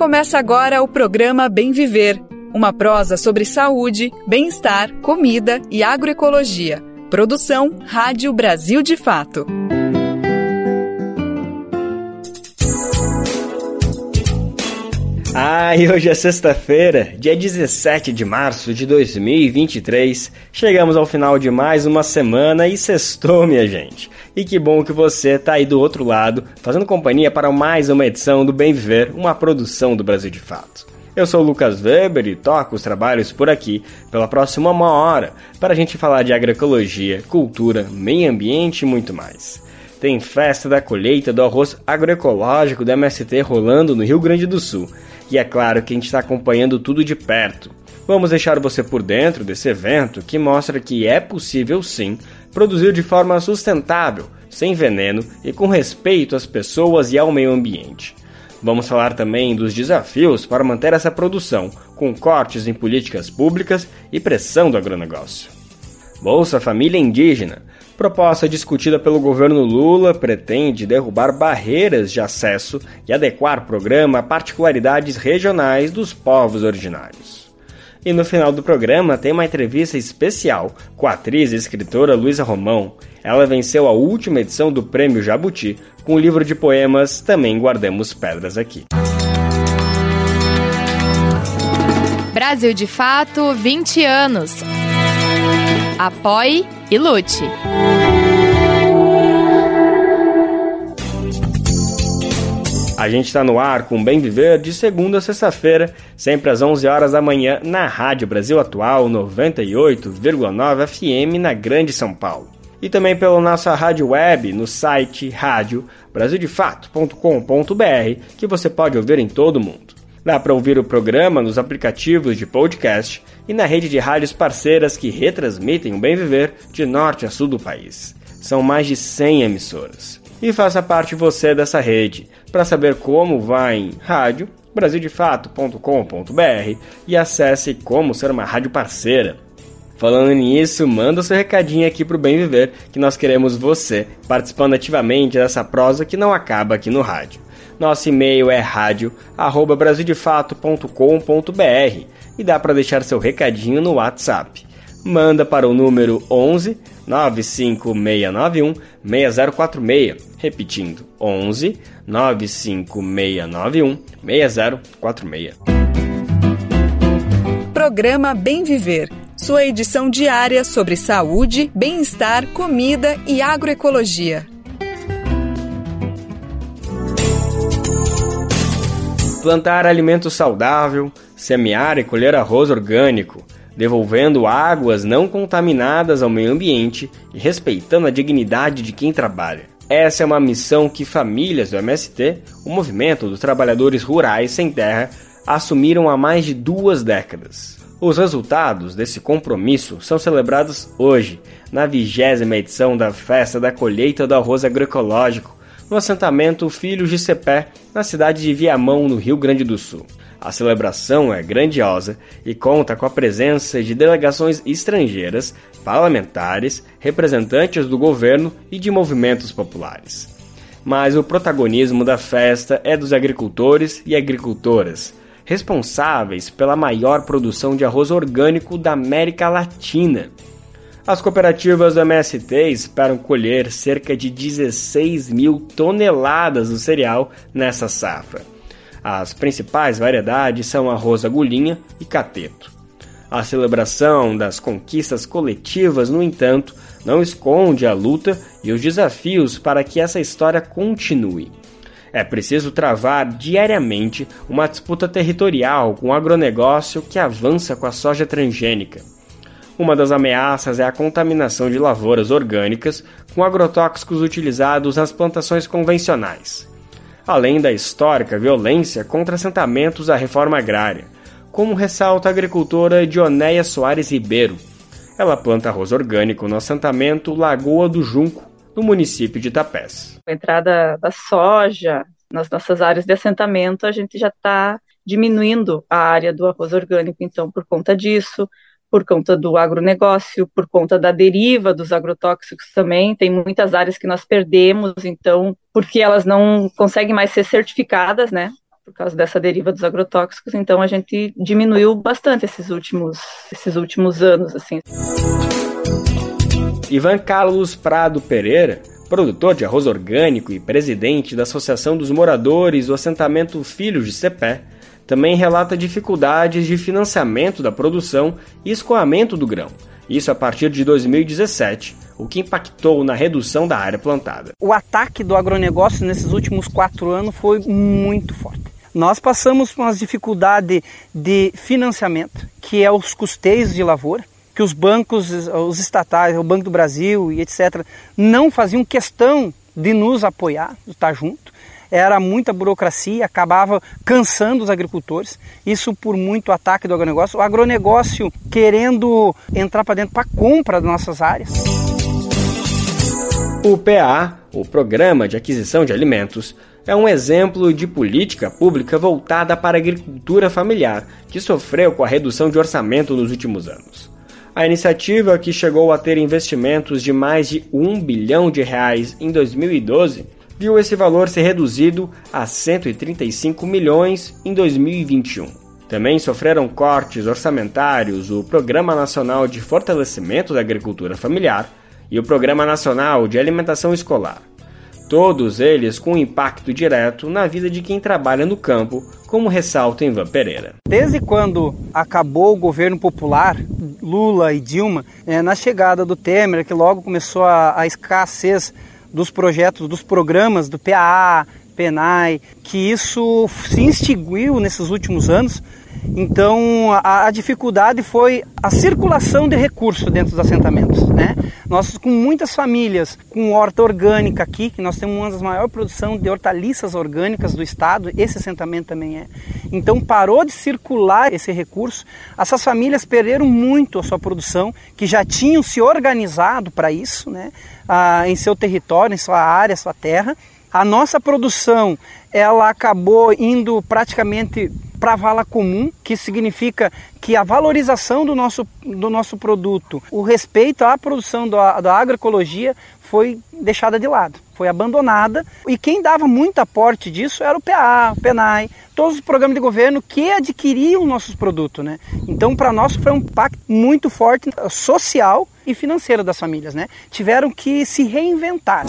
Começa agora o programa Bem Viver, uma prosa sobre saúde, bem-estar, comida e agroecologia. Produção Rádio Brasil de Fato. Ah, hoje é sexta-feira, dia 17 de março de 2023. Chegamos ao final de mais uma semana e sextou, minha gente. E que bom que você tá aí do outro lado, fazendo companhia para mais uma edição do Bem Viver, uma produção do Brasil de Fato. Eu sou o Lucas Weber e toco os trabalhos por aqui pela próxima uma hora para a gente falar de agroecologia, cultura, meio ambiente e muito mais. Tem festa da colheita do arroz agroecológico da MST rolando no Rio Grande do Sul e é claro que a gente está acompanhando tudo de perto. Vamos deixar você por dentro desse evento que mostra que é possível sim produzir de forma sustentável, sem veneno e com respeito às pessoas e ao meio ambiente. Vamos falar também dos desafios para manter essa produção, com cortes em políticas públicas e pressão do agronegócio. Bolsa Família Indígena. Proposta discutida pelo governo Lula pretende derrubar barreiras de acesso e adequar o programa a particularidades regionais dos povos originários. E no final do programa tem uma entrevista especial com a atriz e escritora Luísa Romão. Ela venceu a última edição do Prêmio Jabuti com o livro de poemas Também Guardemos Pedras Aqui. Brasil de Fato, 20 anos. Apoie e lute. A gente está no ar com Bem Viver de segunda a sexta-feira, sempre às 11 horas da manhã, na Rádio Brasil Atual 98,9 FM na Grande São Paulo. E também pela nossa rádio web no site rádio brasildefato.com.br, que você pode ouvir em todo o mundo. Dá para ouvir o programa nos aplicativos de podcast e na rede de rádios parceiras que retransmitem o bem viver de norte a sul do país. São mais de 100 emissoras. E faça parte você dessa rede. Para saber como, vá em rádio brasildefato.com.br e acesse como ser uma rádio parceira. Falando nisso, manda seu recadinho aqui pro Bem Viver, que nós queremos você participando ativamente dessa prosa que não acaba aqui no rádio. Nosso e-mail é rádio@brasildefato.com.br e dá para deixar seu recadinho no WhatsApp. Manda para o número 11 95691 6046, repetindo 11 95691 6046. Programa Bem Viver, sua edição diária sobre saúde, bem-estar, comida e agroecologia. plantar alimento saudável, semear e colher arroz orgânico, devolvendo águas não contaminadas ao meio ambiente e respeitando a dignidade de quem trabalha. Essa é uma missão que famílias do MST, o Movimento dos Trabalhadores Rurais Sem Terra, assumiram há mais de duas décadas. Os resultados desse compromisso são celebrados hoje, na vigésima edição da Festa da Colheita do Arroz Agroecológico, no assentamento Filhos de Cepé, na cidade de Viamão, no Rio Grande do Sul. A celebração é grandiosa e conta com a presença de delegações estrangeiras, parlamentares, representantes do governo e de movimentos populares. Mas o protagonismo da festa é dos agricultores e agricultoras, responsáveis pela maior produção de arroz orgânico da América Latina. As cooperativas do MST esperam colher cerca de 16 mil toneladas do cereal nessa safra. As principais variedades são arroz agulhinha e cateto. A celebração das conquistas coletivas, no entanto, não esconde a luta e os desafios para que essa história continue. É preciso travar diariamente uma disputa territorial com o agronegócio que avança com a soja transgênica. Uma das ameaças é a contaminação de lavouras orgânicas com agrotóxicos utilizados nas plantações convencionais, além da histórica violência contra assentamentos da reforma agrária, como ressalta a agricultora Dionéia Soares Ribeiro. Ela planta arroz orgânico no assentamento Lagoa do Junco, no município de Itapés. Com a entrada da soja nas nossas áreas de assentamento, a gente já está diminuindo a área do arroz orgânico, então, por conta disso, por conta do agronegócio, por conta da deriva dos agrotóxicos também. Tem muitas áreas que nós perdemos, então, porque elas não conseguem mais ser certificadas, né? por causa dessa deriva dos agrotóxicos, então a gente diminuiu bastante esses últimos, esses últimos anos, assim. Ivan Carlos Prado Pereira, produtor de arroz orgânico e presidente da Associação dos Moradores do Assentamento Filhos de Cepé, também relata dificuldades de financiamento da produção e escoamento do grão, isso a partir de 2017, o que impactou na redução da área plantada. O ataque do agronegócio nesses últimos quatro anos foi muito forte. Nós passamos por uma dificuldade de financiamento, que é os custeios de lavoura, que os bancos, os estatais, o Banco do Brasil e etc., não faziam questão de nos apoiar, de estar junto. Era muita burocracia, acabava cansando os agricultores. Isso por muito ataque do agronegócio. O agronegócio querendo entrar para dentro para compra das nossas áreas. O PA, o Programa de Aquisição de Alimentos, é um exemplo de política pública voltada para a agricultura familiar, que sofreu com a redução de orçamento nos últimos anos. A iniciativa, que chegou a ter investimentos de mais de um bilhão de reais em 2012, viu esse valor ser reduzido a 135 milhões em 2021. Também sofreram cortes orçamentários o Programa Nacional de Fortalecimento da Agricultura Familiar e o Programa Nacional de Alimentação Escolar. Todos eles com impacto direto na vida de quem trabalha no campo, como ressalta Ivan Pereira. Desde quando acabou o governo popular, Lula e Dilma, é, na chegada do Temer, que logo começou a, a escassez dos projetos, dos programas do PAA, PENAI, que isso se extinguiu nesses últimos anos. Então a, a dificuldade foi a circulação de recursos dentro dos assentamentos, né? Nós, com muitas famílias com horta orgânica aqui, que nós temos uma das maiores produções de hortaliças orgânicas do estado, esse assentamento também é. Então parou de circular esse recurso. Essas famílias perderam muito a sua produção, que já tinham se organizado para isso, né? Ah, em seu território, em sua área, sua terra. A nossa produção, ela acabou indo praticamente para a vala comum, que significa que a valorização do nosso, do nosso produto, o respeito à produção da, da agroecologia foi deixada de lado, foi abandonada. E quem dava muito aporte disso era o PA, o PENAI, todos os programas de governo que adquiriam nossos produtos. Né? Então, para nós foi um impacto muito forte social e financeiro das famílias. Né? Tiveram que se reinventar.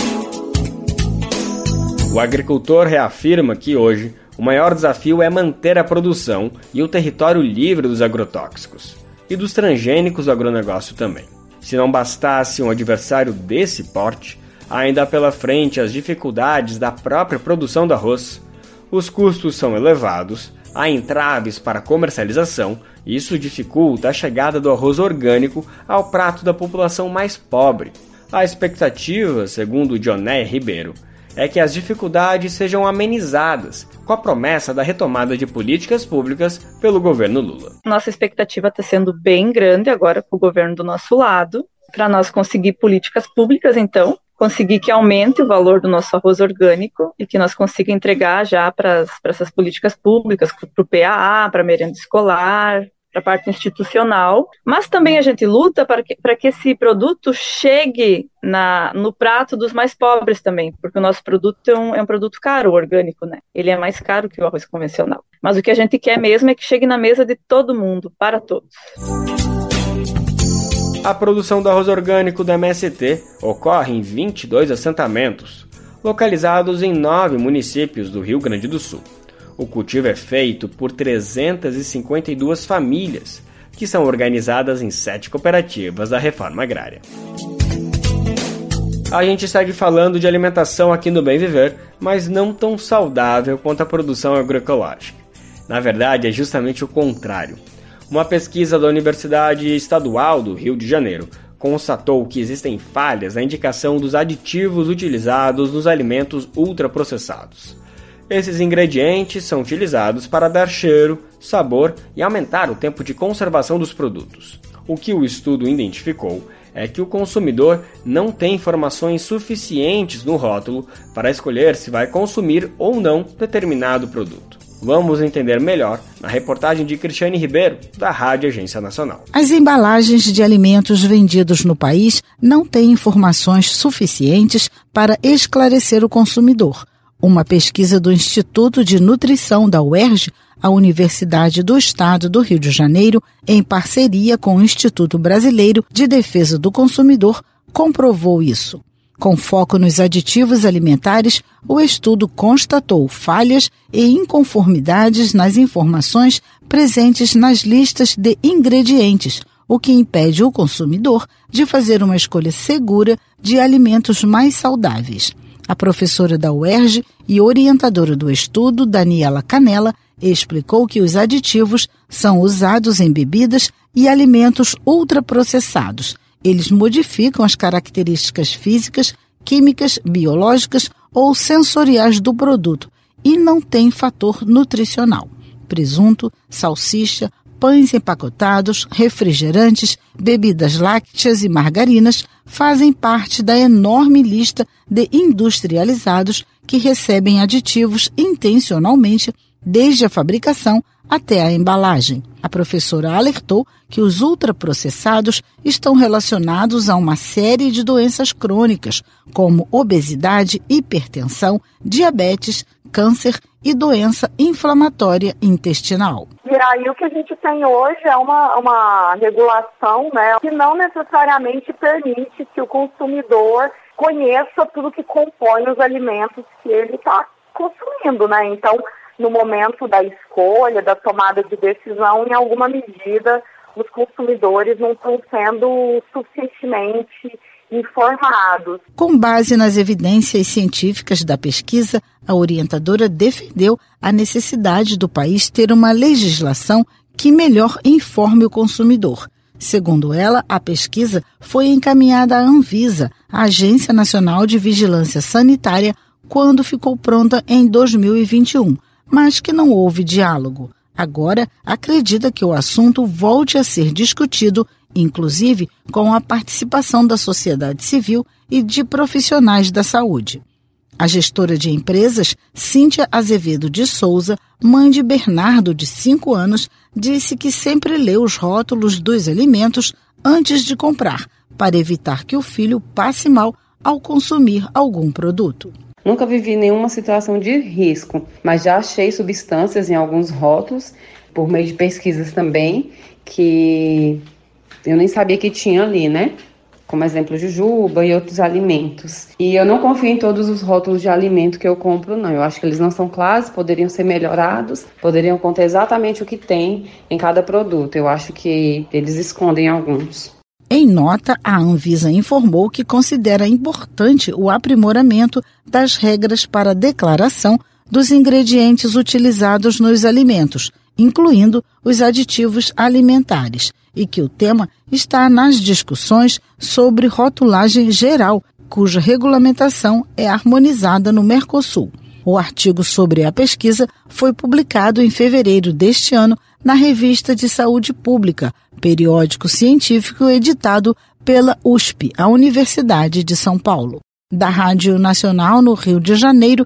O agricultor reafirma que hoje o maior desafio é manter a produção e o território livre dos agrotóxicos e dos transgênicos do agronegócio também. Se não bastasse um adversário desse porte, ainda pela frente as dificuldades da própria produção do arroz. Os custos são elevados, há entraves para comercialização, e isso dificulta a chegada do arroz orgânico ao prato da população mais pobre. A expectativa, segundo Dioné Ribeiro, é que as dificuldades sejam amenizadas, com a promessa da retomada de políticas públicas pelo governo Lula. Nossa expectativa está sendo bem grande agora com o governo do nosso lado, para nós conseguir políticas públicas, então, conseguir que aumente o valor do nosso arroz orgânico e que nós consiga entregar já para essas políticas públicas, para o PAA, para merenda escolar, para a parte institucional, mas também a gente luta para que, para que esse produto chegue na, no prato dos mais pobres também, porque o nosso produto é um, é um produto caro, orgânico, né? Ele é mais caro que o arroz convencional. Mas o que a gente quer mesmo é que chegue na mesa de todo mundo, para todos. A produção do arroz orgânico do MST ocorre em 22 assentamentos, localizados em nove municípios do Rio Grande do Sul. O cultivo é feito por 352 famílias, que são organizadas em sete cooperativas da reforma agrária. A gente segue falando de alimentação aqui no Bem Viver, mas não tão saudável quanto a produção agroecológica. Na verdade, é justamente o contrário. Uma pesquisa da Universidade Estadual do Rio de Janeiro constatou que existem falhas na indicação dos aditivos utilizados nos alimentos ultraprocessados. Esses ingredientes são utilizados para dar cheiro, sabor e aumentar o tempo de conservação dos produtos. O que o estudo identificou é que o consumidor não tem informações suficientes no rótulo para escolher se vai consumir ou não determinado produto. Vamos entender melhor na reportagem de Cristiane Ribeiro, da Rádio Agência Nacional. As embalagens de alimentos vendidos no país não têm informações suficientes para esclarecer o consumidor Uma pesquisa do Instituto de Nutrição da UERJ, a Universidade do Estado do Rio de Janeiro, em parceria com o Instituto Brasileiro de Defesa do Consumidor, comprovou isso. Com foco nos aditivos alimentares, o estudo constatou falhas e inconformidades nas informações presentes nas listas de ingredientes, o que impede o consumidor de fazer uma escolha segura de alimentos mais saudáveis. A professora da UERJ e orientadora do estudo, Daniela Canela, explicou que os aditivos são usados em bebidas e alimentos ultraprocessados. Eles modificam as características físicas, químicas, biológicas ou sensoriais do produto e não têm fator nutricional. Presunto, salsicha, pães empacotados, refrigerantes, bebidas lácteas e margarinas fazem parte da enorme lista de industrializados que recebem aditivos intencionalmente desde a fabricação até a embalagem. A professora alertou que os ultraprocessados estão relacionados a uma série de doenças crônicas, como obesidade, hipertensão, diabetes, câncer e doença inflamatória intestinal. E aí o que a gente tem hoje é uma, uma regulação né, que não necessariamente permite que o consumidor conheça tudo que compõe os alimentos que ele está consumindo, né? Então, no momento da escolha, da tomada de decisão, em alguma medida, os consumidores não estão sendo suficientemente informados. Com base nas evidências científicas da pesquisa, a orientadora defendeu a necessidade do país ter uma legislação que melhor informe o consumidor. Segundo ela, a pesquisa foi encaminhada à Anvisa, a Agência Nacional de Vigilância Sanitária, quando ficou pronta em 2021, mas que não houve diálogo. Agora, acredita que o assunto volte a ser discutido inclusive com a participação da sociedade civil e de profissionais da saúde. A gestora de empresas, Cíntia Azevedo de Souza, mãe de Bernardo, de 5 anos, disse que sempre lê os rótulos dos alimentos antes de comprar, para evitar que o filho passe mal ao consumir algum produto. Nunca vivi nenhuma situação de risco, mas já achei substâncias em alguns rótulos, por meio de pesquisas também, que eu nem sabia que tinha ali, né? Como exemplo, jujuba e outros alimentos. E eu não confio em todos os rótulos de alimento que eu compro, não. Eu acho que eles não são claros, poderiam ser melhorados, poderiam conter exatamente o que tem em cada produto. Eu acho que eles escondem alguns. Em nota, a Anvisa informou que considera importante o aprimoramento das regras para declaração dos ingredientes utilizados nos alimentos, incluindo os aditivos alimentares, e que o tema está nas discussões sobre rotulagem geral, cuja regulamentação é harmonizada no Mercosul. O artigo sobre a pesquisa foi publicado em fevereiro deste ano na Revista de Saúde Pública, periódico científico editado pela USP, a Universidade de São Paulo. Da Rádio Nacional no Rio de Janeiro,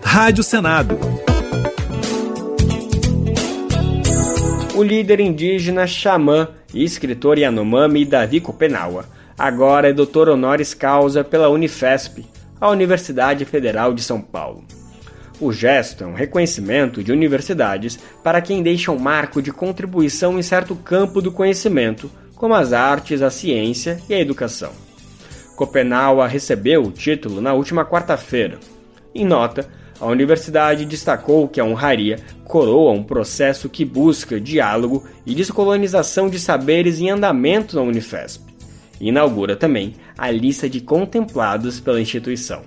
Rádio Senado. O líder indígena xamã e escritor Yanomami Davi Kopenawa agora é doutor honoris causa pela Unifesp, a Universidade Federal de São Paulo. O gesto é um reconhecimento de universidades para quem deixa um marco de contribuição em certo campo do conhecimento, como as artes, a ciência e a educação. Copenaua recebeu o título na última quarta-feira. Em nota, a universidade destacou que a honraria coroa um processo que busca diálogo e descolonização de saberes em andamento na Unifesp. E inaugura também a lista de contemplados pela instituição.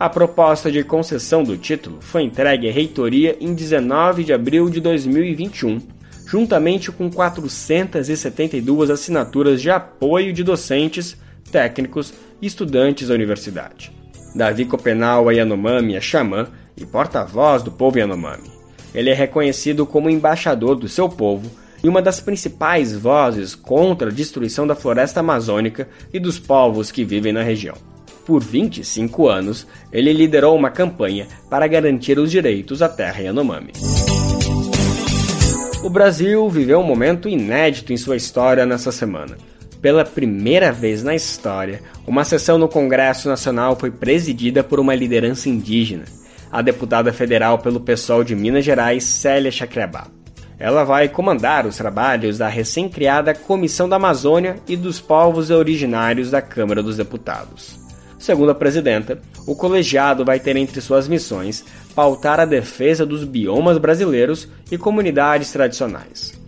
A proposta de concessão do título foi entregue à reitoria em 19 de abril de 2021, juntamente com 472 assinaturas de apoio de docentes, técnicos e estudantes da universidade. Davi Copenau Yanomami é xamã e porta-voz do povo Yanomami. Ele é reconhecido como embaixador do seu povo e uma das principais vozes contra a destruição da floresta amazônica e dos povos que vivem na região. Por 25 anos, ele liderou uma campanha para garantir os direitos à terra Yanomami. O Brasil viveu um momento inédito em sua história nessa semana. Pela primeira vez na história, uma sessão no Congresso Nacional foi presidida por uma liderança indígena, a deputada federal pelo PSOL de Minas Gerais, Célia Chacriabá. Ela vai comandar os trabalhos da recém-criada Comissão da Amazônia e dos Povos Originários da Câmara dos Deputados. Segundo a presidenta, o colegiado vai ter entre suas missões pautar a defesa dos biomas brasileiros e comunidades tradicionais.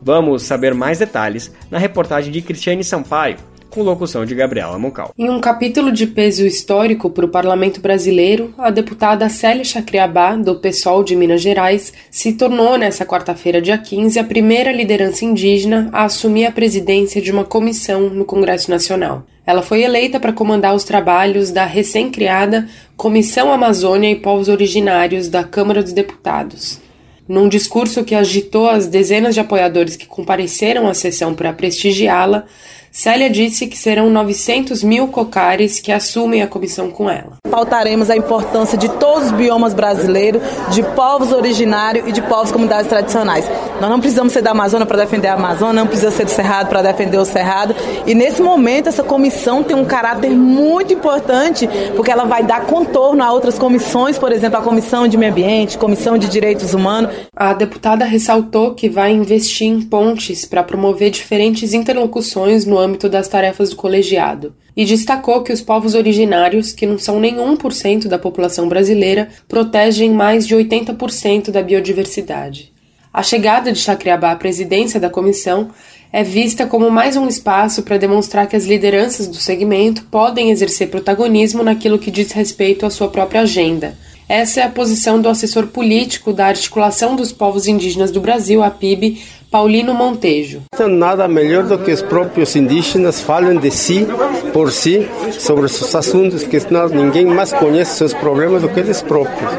Vamos saber mais detalhes na reportagem de Cristiane Sampaio, com locução de Gabriela Moncal. Em um capítulo de peso histórico para o parlamento brasileiro, a deputada Célia Chacriabá, do PSOL de Minas Gerais, se tornou nesta quarta-feira, dia 15, a primeira liderança indígena a assumir a presidência de uma comissão no Congresso Nacional. Ela foi eleita para comandar os trabalhos da recém-criada Comissão Amazônia e Povos Originários da Câmara dos Deputados. Num discurso que agitou as dezenas de apoiadores que compareceram à sessão para prestigiá-la, Célia disse que serão 900 mil cocares que assumem a comissão com ela. Pautaremos a importância de todos os biomas brasileiros, de povos originários e de povos comunidades tradicionais. Nós não precisamos ser da Amazônia para defender a Amazônia, não precisa ser do Cerrado para defender o Cerrado. E nesse momento, essa comissão tem um caráter muito importante, porque ela vai dar contorno a outras comissões, por exemplo, a Comissão de Meio Ambiente, Comissão de Direitos Humanos. A deputada ressaltou que vai investir em pontes para promover diferentes interlocuções no âmbito das tarefas do colegiado, e destacou que os povos originários, que não são nem 1% da população brasileira, protegem mais de 80% da biodiversidade. A chegada de Chacriabá à presidência da comissão é vista como mais um espaço para demonstrar que as lideranças do segmento podem exercer protagonismo naquilo que diz respeito à sua própria agenda. Essa é a posição do assessor político da Articulação dos Povos Indígenas do Brasil, a PIB, Paulino Montejo. Nada melhor do que os próprios indígenas falem de si, por si, sobre seus assuntos, que ninguém mais conhece seus problemas do que eles próprios.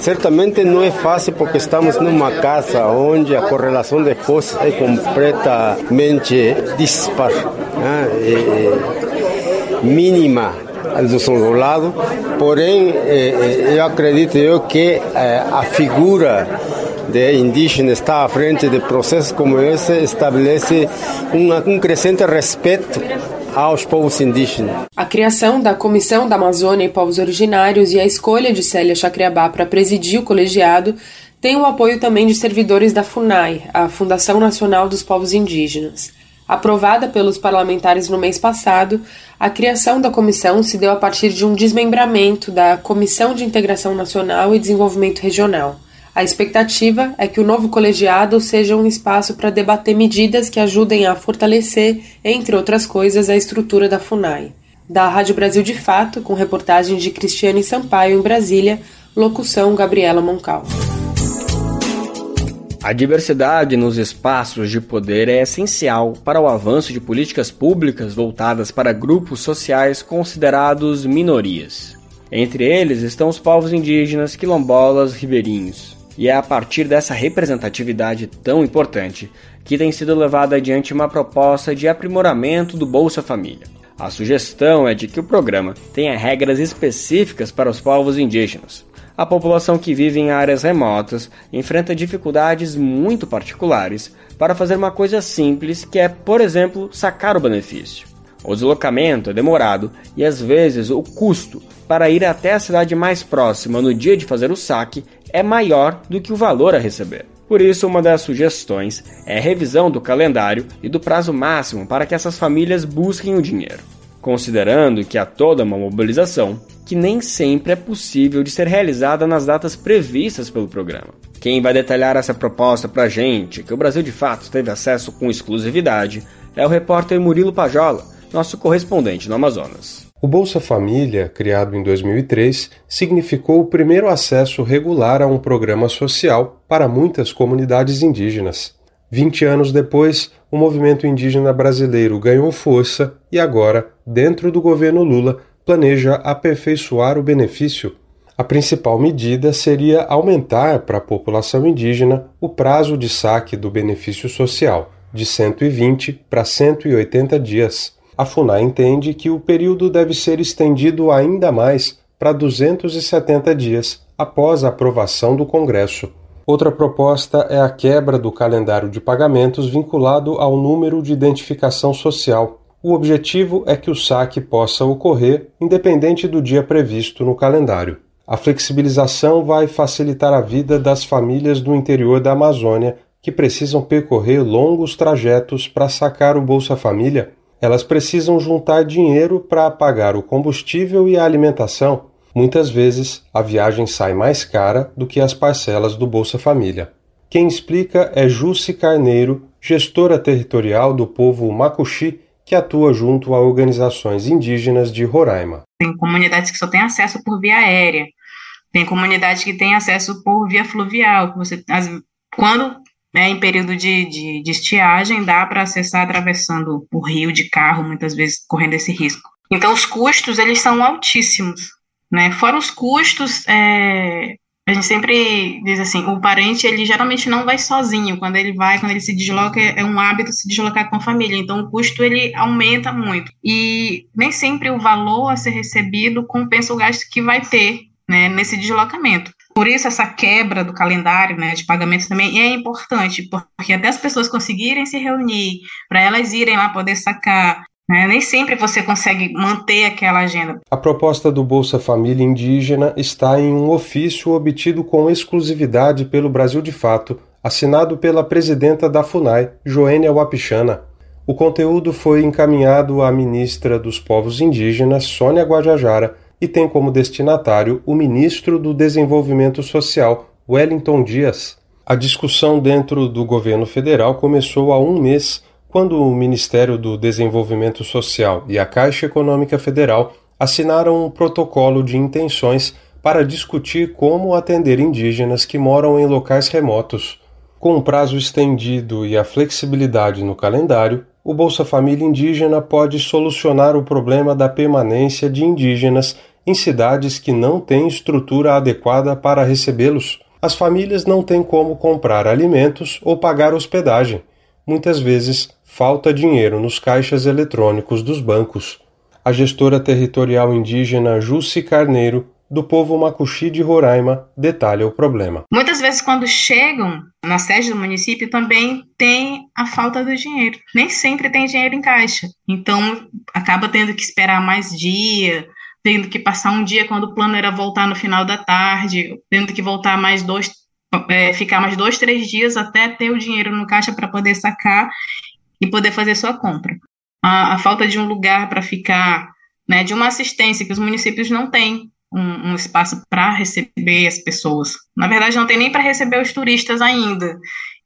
Certamente não é fácil porque estamos numa casa onde a correlação de forças é completamente dispar, né? é, é mínima do seu lado. Porém, é, eu acredito eu que a figura de indígena está à frente de processos como esse estabelece um, um crescente respeito aos povos indígenas. A criação da Comissão da Amazônia e Povos Originários e a escolha de Célia Chacriabá para presidir o colegiado tem o apoio também de servidores da FUNAI, a Fundação Nacional dos Povos Indígenas. Aprovada pelos parlamentares no mês passado, a criação da comissão se deu a partir de um desmembramento da Comissão de Integração Nacional e Desenvolvimento Regional. A expectativa é que o novo colegiado seja um espaço para debater medidas que ajudem a fortalecer, entre outras coisas, a estrutura da FUNAI. Da Rádio Brasil de Fato, com reportagem de Cristiane Sampaio em Brasília, locução Gabriela Moncal. A diversidade nos espaços de poder é essencial para o avanço de políticas públicas voltadas para grupos sociais considerados minorias. Entre eles estão os povos indígenas, quilombolas, ribeirinhos. E é a partir dessa representatividade tão importante que tem sido levada adiante uma proposta de aprimoramento do Bolsa Família. A sugestão é de que o programa tenha regras específicas para os povos indígenas. A população que vive em áreas remotas enfrenta dificuldades muito particulares para fazer uma coisa simples que é, por exemplo, sacar o benefício. O deslocamento é demorado e às vezes o custo para ir até a cidade mais próxima no dia de fazer o saque é maior do que o valor a receber. Por isso, uma das sugestões é revisão do calendário e do prazo máximo para que essas famílias busquem o dinheiro, considerando que há toda uma mobilização que nem sempre é possível de ser realizada nas datas previstas pelo programa. Quem vai detalhar essa proposta para a gente, que o Brasil de fato teve acesso com exclusividade, é o repórter Murilo Pajola, nosso correspondente no Amazonas. O Bolsa Família, criado em 2003, significou o primeiro acesso regular a um programa social para muitas comunidades indígenas. Vinte anos depois, o movimento indígena brasileiro ganhou força e agora, dentro do governo Lula, planeja aperfeiçoar o benefício. A principal medida seria aumentar para a população indígena o prazo de saque do benefício social, de 120 para 180 dias. A FUNAI entende que o período deve ser estendido ainda mais para 270 dias após a aprovação do Congresso. Outra proposta é a quebra do calendário de pagamentos vinculado ao número de identificação social. O objetivo é que o saque possa ocorrer independente do dia previsto no calendário. A flexibilização vai facilitar a vida das famílias do interior da Amazônia que precisam percorrer longos trajetos para sacar o Bolsa Família. Elas precisam juntar dinheiro para pagar o combustível e a alimentação. Muitas vezes a viagem sai mais cara do que as parcelas do Bolsa Família. Quem explica é Jussi Carneiro, gestora territorial do povo Macuxi, que atua junto a organizações indígenas de Roraima. Tem comunidades que só têm acesso por via aérea. Tem comunidade que tem acesso por via fluvial, você, quando né, em período de, de, de estiagem, dá para acessar atravessando o rio de carro, muitas vezes correndo esse risco. Então, os custos, eles são altíssimos, né? Fora os custos, é, a gente sempre diz assim, o parente, ele geralmente não vai sozinho, quando ele vai, quando ele se desloca, é um hábito se deslocar com a família, então o custo, ele aumenta muito, e nem sempre o valor a ser recebido compensa o gasto que vai ter, né, nesse deslocamento. Por isso, essa quebra do calendário né, de pagamentos também é importante, porque até as pessoas conseguirem se reunir, para elas irem lá poder sacar, né, nem sempre você consegue manter aquela agenda. A proposta do Bolsa Família Indígena está em um ofício obtido com exclusividade pelo Brasil de Fato, assinado pela presidenta da FUNAI, Joênia Wapichana. O conteúdo foi encaminhado à ministra dos Povos Indígenas, Sônia Guajajara, e tem como destinatário o ministro do Desenvolvimento Social, Wellington Dias. A discussão dentro do governo federal começou há um mês, quando o Ministério do Desenvolvimento Social e a Caixa Econômica Federal assinaram um protocolo de intenções para discutir como atender indígenas que moram em locais remotos. Com o prazo estendido e a flexibilidade no calendário, o Bolsa Família Indígena pode solucionar o problema da permanência de indígenas em cidades que não têm estrutura adequada para recebê-los. As famílias não têm como comprar alimentos ou pagar hospedagem. Muitas vezes falta dinheiro nos caixas eletrônicos dos bancos. A gestora territorial indígena Jussi Carneiro do povo Macuxi de Roraima detalha o problema. Muitas vezes, quando chegam na sede do município, também tem a falta do dinheiro. Nem sempre tem dinheiro em caixa. Então, acaba tendo que esperar mais dia, tendo que passar um dia quando o plano era voltar no final da tarde, tendo que voltar mais dois, é, ficar mais dois, três dias até ter o dinheiro no caixa para poder sacar e poder fazer sua compra. A, a falta de um lugar para ficar, né, de uma assistência que os municípios não têm um, um espaço para receber as pessoas. Na verdade, não tem nem para receber os turistas ainda.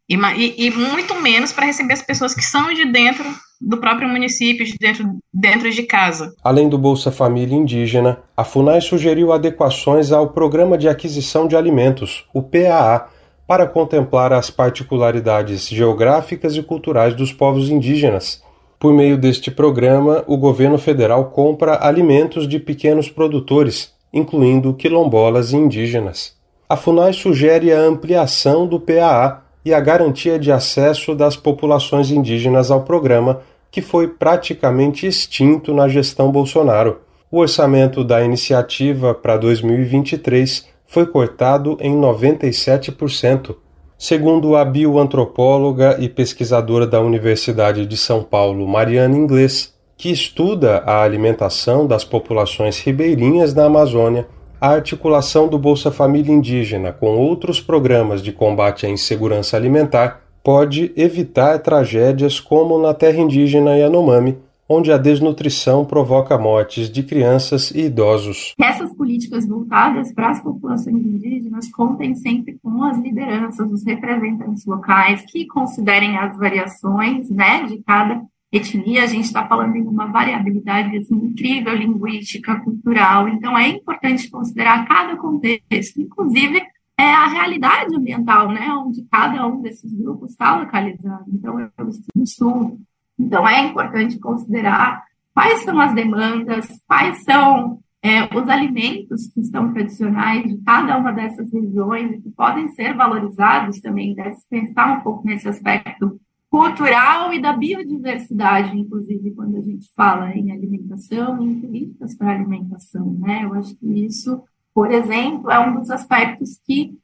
E, e, e muito menos para receber as pessoas que são de dentro do próprio município, de dentro, dentro de casa. Além do Bolsa Família Indígena, a FUNAI sugeriu adequações ao Programa de Aquisição de Alimentos, o PAA, para contemplar as particularidades geográficas e culturais dos povos indígenas. Por meio deste programa, o governo federal compra alimentos de pequenos produtores, incluindo quilombolas e indígenas. A FUNAI sugere a ampliação do PAA e a garantia de acesso das populações indígenas ao programa, que foi praticamente extinto na gestão Bolsonaro. O orçamento da iniciativa para 2023 foi cortado em 97%. Segundo a bioantropóloga e pesquisadora da Universidade de São Paulo, Mariana Inglês, que estuda a alimentação das populações ribeirinhas na Amazônia, a articulação do Bolsa Família Indígena com outros programas de combate à insegurança alimentar pode evitar tragédias como na terra indígena Yanomami, onde a desnutrição provoca mortes de crianças e idosos. Essas políticas voltadas para as populações indígenas contem sempre com as lideranças, os representantes locais que considerem as variações né, de cada etnia, a gente está falando em uma variabilidade assim, incrível, linguística, cultural, então é importante considerar cada contexto, inclusive é a realidade ambiental, né, onde cada um desses grupos está localizado. Então, eu estou no sul, então é importante considerar quais são as demandas, quais são é, os alimentos que são tradicionais de cada uma dessas regiões e que podem ser valorizados também, deve pensar um pouco nesse aspecto cultural e da biodiversidade, inclusive, quando a gente fala em alimentação e em políticas para alimentação, né? Eu acho que isso, por exemplo, é um dos aspectos que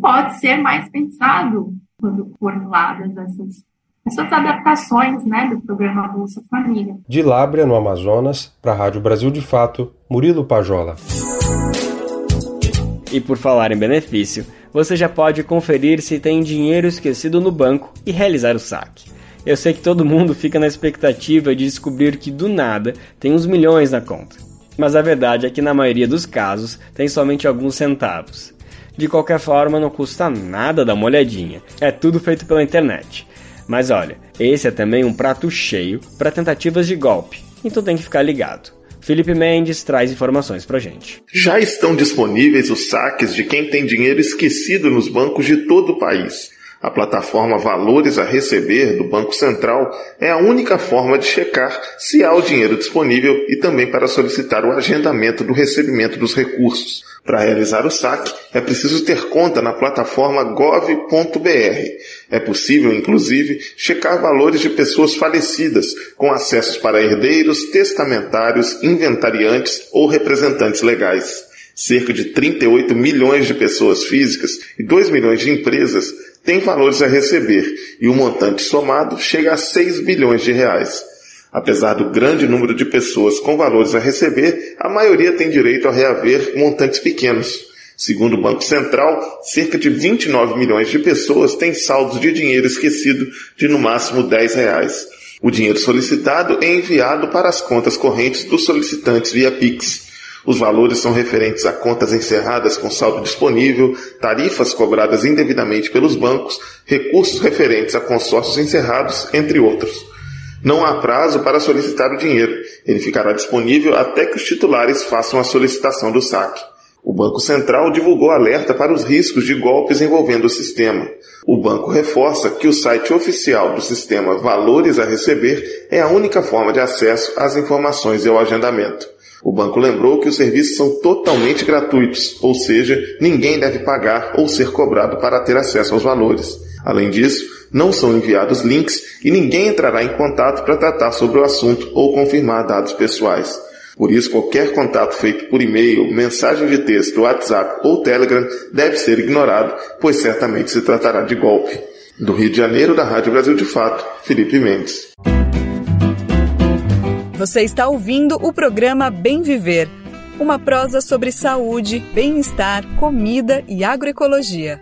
pode ser mais pensado quando formuladas essas essas adaptações né, do programa Bolsa Família. De Lábrea, no Amazonas, para a Rádio Brasil de Fato, Murilo Pajola. E por falar em benefício, você já pode conferir se tem dinheiro esquecido no banco e realizar o saque. Eu sei que todo mundo fica na expectativa de descobrir que do nada tem uns milhões na conta. Mas a verdade é que na maioria dos casos tem somente alguns centavos. De qualquer forma, não custa nada dar uma olhadinha. É tudo feito pela internet. Mas olha, esse é também um prato cheio para tentativas de golpe, então tem que ficar ligado. Felipe Mendes traz informações pra gente. Já estão disponíveis os saques de quem tem dinheiro esquecido nos bancos de todo o país. A plataforma Valores a Receber do Banco Central é a única forma de checar se há o dinheiro disponível e também para solicitar o agendamento do recebimento dos recursos. Para realizar o saque, é preciso ter conta na plataforma gov.br. É possível, inclusive, checar valores de pessoas falecidas, com acessos para herdeiros, testamentários, inventariantes ou representantes legais. Cerca de 38 milhões de pessoas físicas e 2 milhões de empresas têm valores a receber e o montante somado chega a 6 bilhões de reais. Apesar do grande número de pessoas com valores a receber, a maioria tem direito a reaver montantes pequenos. Segundo o Banco Central, cerca de 29 milhões de pessoas têm saldos de dinheiro esquecido de no máximo 10 reais. O dinheiro solicitado é enviado para as contas correntes dos solicitantes via Pix. Os valores são referentes a contas encerradas com saldo disponível, tarifas cobradas indevidamente pelos bancos, recursos referentes a consórcios encerrados, entre outros. Não há prazo para solicitar o dinheiro. Ele ficará disponível até que os titulares façam a solicitação do saque. O Banco Central divulgou alerta para os riscos de golpes envolvendo o sistema. O banco reforça que o site oficial do sistema Valores a Receber é a única forma de acesso às informações e ao agendamento. O banco lembrou que os serviços são totalmente gratuitos, ou seja, ninguém deve pagar ou ser cobrado para ter acesso aos valores. Além disso, não são enviados links e ninguém entrará em contato para tratar sobre o assunto ou confirmar dados pessoais. Por isso, qualquer contato feito por e-mail, mensagem de texto, WhatsApp ou Telegram deve ser ignorado, pois certamente se tratará de golpe. Do Rio de Janeiro, da Rádio Brasil de Fato, Felipe Mendes. Você está ouvindo o programa Bem Viver, uma prosa sobre saúde, bem-estar, comida e agroecologia.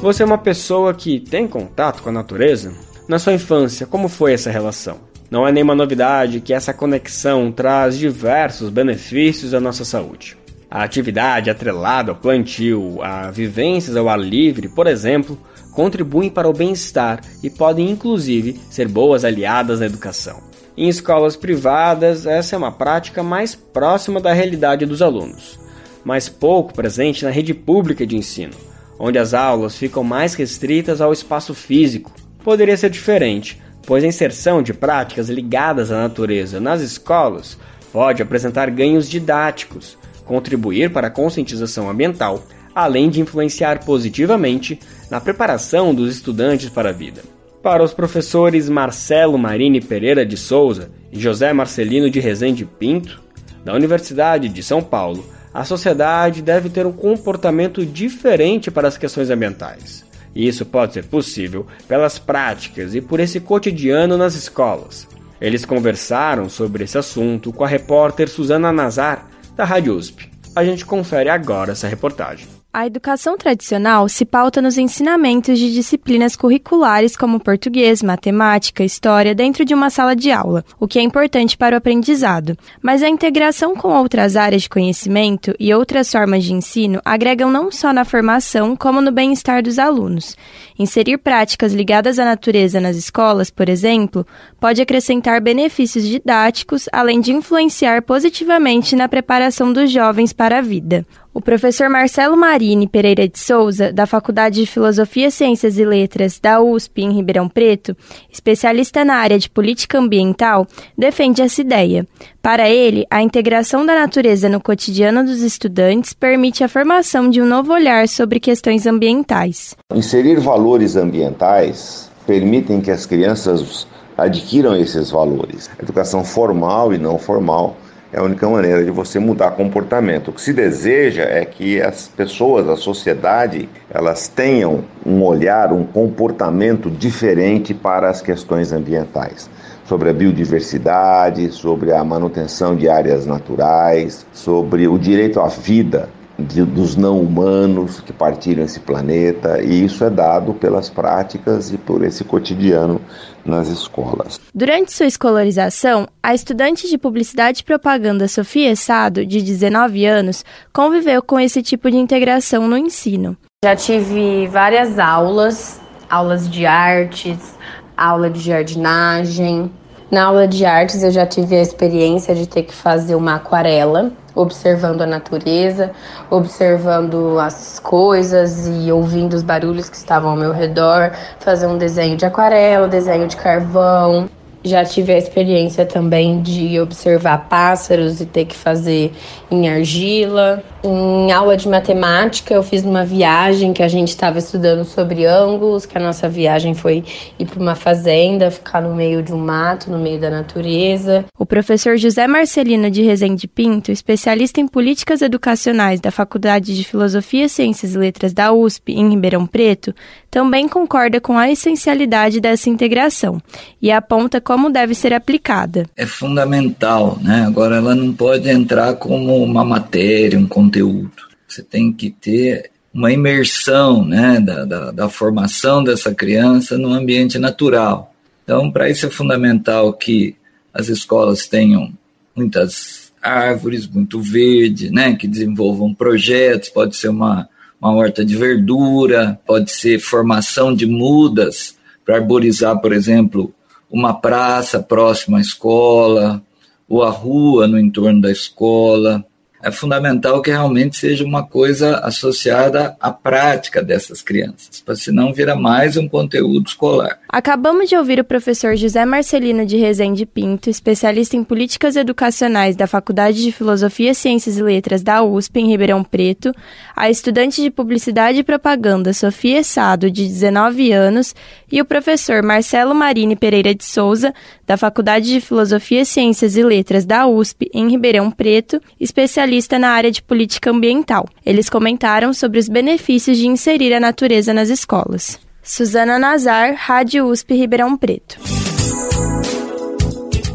Você é uma pessoa que tem contato com a natureza? Na sua infância, como foi essa relação? Não é nenhuma novidade que essa conexão traz diversos benefícios à nossa saúde. A atividade atrelada ao plantio, a vivências ao ar livre, por exemplo, contribuem para o bem-estar e podem inclusive ser boas aliadas na educação. Em escolas privadas, essa é uma prática mais próxima da realidade dos alunos, mas pouco presente na rede pública de ensino onde as aulas ficam mais restritas ao espaço físico. Poderia ser diferente, pois a inserção de práticas ligadas à natureza nas escolas pode apresentar ganhos didáticos, contribuir para a conscientização ambiental, além de influenciar positivamente na preparação dos estudantes para a vida. Para os professores Marcelo Marini Pereira de Souza e José Marcelino de Rezende Pinto, da Universidade de São Paulo, a sociedade deve ter um comportamento diferente para as questões ambientais. E isso pode ser possível pelas práticas e por esse cotidiano nas escolas. Eles conversaram sobre esse assunto com a repórter Suzana Nazar, da Rádio USP. A gente confere agora essa reportagem. A educação tradicional se pauta nos ensinamentos de disciplinas curriculares como português, matemática, história dentro de uma sala de aula, o que é importante para o aprendizado. Mas a integração com outras áreas de conhecimento e outras formas de ensino agregam não só na formação, como no bem-estar dos alunos. Inserir práticas ligadas à natureza nas escolas, por exemplo, pode acrescentar benefícios didáticos, além de influenciar positivamente na preparação dos jovens para a vida. O professor Marcelo Marini Pereira de Souza, da Faculdade de Filosofia, Ciências e Letras da USP em Ribeirão Preto, especialista na área de política ambiental, defende essa ideia. Para ele, a integração da natureza no cotidiano dos estudantes permite a formação de um novo olhar sobre questões ambientais. Inserir valores ambientais permitem que as crianças adquiram esses valores. Educação formal e não formal é a única maneira de você mudar comportamento. O que se deseja é que as pessoas, a sociedade, elas tenham um olhar, um comportamento diferente para as questões ambientais. Sobre a biodiversidade, sobre a manutenção de áreas naturais, sobre o direito à vida de, dos não humanos que partilham esse planeta, e isso é dado pelas práticas e por esse cotidiano nas escolas. Durante sua escolarização, a estudante de Publicidade e Propaganda Sofia Sado, de 19 anos, conviveu com esse tipo de integração no ensino. Já tive várias aulas, aulas de artes, aula de jardinagem. Na aula de artes eu já tive a experiência de ter que fazer uma aquarela observando a natureza, observando as coisas e ouvindo os barulhos que estavam ao meu redor, fazer um desenho de aquarela, desenho de carvão. Já tive a experiência também de observar pássaros e ter que fazer em argila. Em aula de matemática, eu fiz uma viagem que a gente estava estudando sobre ângulos, que a nossa viagem foi ir para uma fazenda, ficar no meio de um mato, no meio da natureza. O professor José Marcelino de Rezende Pinto, especialista em políticas educacionais da Faculdade de Filosofia, Ciências e Letras da USP, em Ribeirão Preto, também concorda com a essencialidade dessa integração e aponta como deve ser aplicada. É fundamental, né? Agora ela não pode entrar como uma matéria, um conteúdo conteúdo. Você tem que ter uma imersão né, da, da, da formação dessa criança no ambiente natural. Então, para isso é fundamental que as escolas tenham muitas árvores, muito verde, né, que desenvolvam projetos, pode ser uma, uma horta de verdura, pode ser formação de mudas para arborizar, por exemplo, uma praça próxima à escola, ou a rua no entorno da escola é fundamental que realmente seja uma coisa associada à prática dessas crianças, para senão vira mais um conteúdo escolar. Acabamos de ouvir o professor José Marcelino de Rezende Pinto, especialista em políticas educacionais da Faculdade de Filosofia, Ciências e Letras da USP em Ribeirão Preto, a estudante de Publicidade e Propaganda Sofia Sado, de 19 anos, e o professor Marcelo Marini Pereira de Souza, da Faculdade de Filosofia, Ciências e Letras da USP em Ribeirão Preto, especialista especialista na área de política ambiental. Eles comentaram sobre os benefícios de inserir a natureza nas escolas. Suzana Nazar, Rádio USP Ribeirão Preto.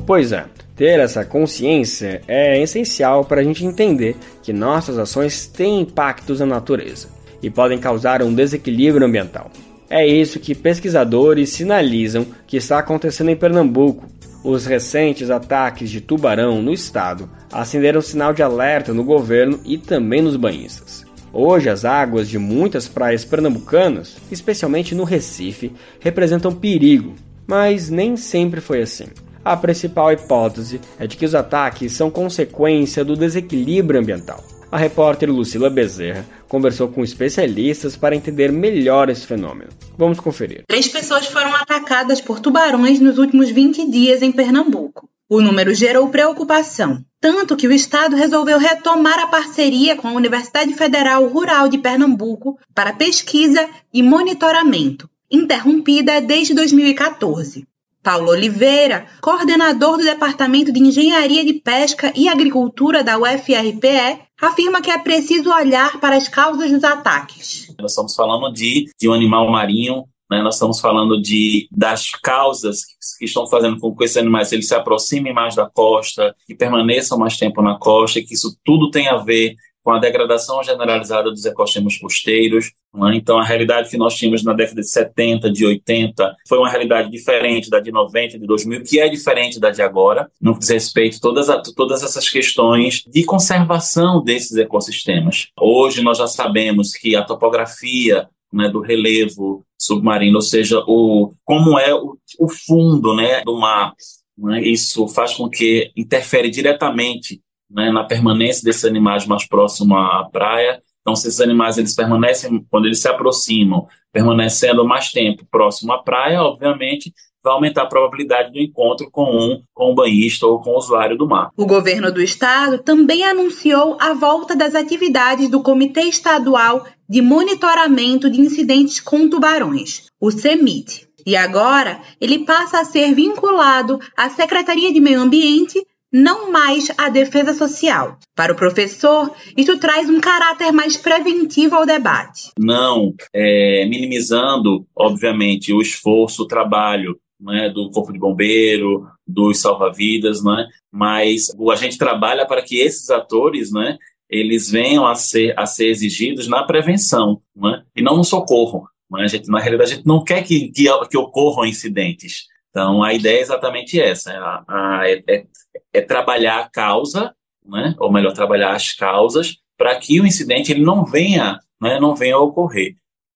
Pois é, ter essa consciência é essencial para a gente entender que nossas ações têm impactos na natureza e podem causar um desequilíbrio ambiental. É isso que pesquisadores sinalizam que está acontecendo em Pernambuco. Os recentes ataques de tubarão no estado acenderam sinal de alerta no governo e também nos banhistas. Hoje, as águas de muitas praias pernambucanas, especialmente no Recife, representam perigo, mas nem sempre foi assim. A principal hipótese é de que os ataques são consequência do desequilíbrio ambiental. A repórter Lucila Bezerra conversou com especialistas para entender melhor esse fenômeno. Vamos conferir. Três pessoas foram atacadas por tubarões nos últimos 20 dias em Pernambuco. O número gerou preocupação, tanto que o Estado resolveu retomar a parceria com a Universidade Federal Rural de Pernambuco para pesquisa e monitoramento, interrompida desde 2014. Paulo Oliveira, coordenador do Departamento de Engenharia de Pesca e Agricultura da UFRPE, afirma que é preciso olhar para as causas dos ataques. Nós estamos falando de, de um animal marinho né? Nós estamos falando de, das causas que, estão fazendo com que esses animais eles se aproximem mais da costa, que permaneçam mais tempo na costa, que isso tudo tem a ver com a degradação generalizada dos ecossistemas costeiros. Né? Então, a realidade que nós tínhamos na década de 70, de 80, foi uma realidade diferente da de 90, de 2000, que é diferente da de agora, no que diz respeito a todas, a todas essas questões de conservação desses ecossistemas. Hoje, nós já sabemos que a topografia né, do relevo submarino, ou seja, o, como é o, o fundo né, do mar. Né? Isso faz com que interfere diretamente né, na permanência desses animais mais próximos à praia. Então, se esses animais eles permanecem, quando eles se aproximam, permanecendo mais tempo próximo à praia, obviamente vai aumentar a probabilidade do encontro com um com o banhista ou com o usuário do mar. O governo do estado também anunciou a volta das atividades do Comitê Estadual de Monitoramento de Incidentes com Tubarões, o CEMIT. E agora ele passa a ser vinculado à Secretaria de Meio Ambiente não mais a defesa social. Para o professor, isso traz um caráter mais preventivo ao debate. Não é, minimizando, obviamente, o esforço, o trabalho né, do Corpo de Bombeiro, dos salva-vidas, né, mas a gente trabalha para que esses atores né, eles venham a ser, a ser exigidos na prevenção né, e não no socorro. Né? A gente, na realidade, a gente não quer que, que, que ocorram incidentes. Então, a ideia é exatamente essa: a, a, é, é, é, trabalhar a causa, né? ou melhor, trabalhar as causas, para que o incidente ele não venha, né? não venha a ocorrer.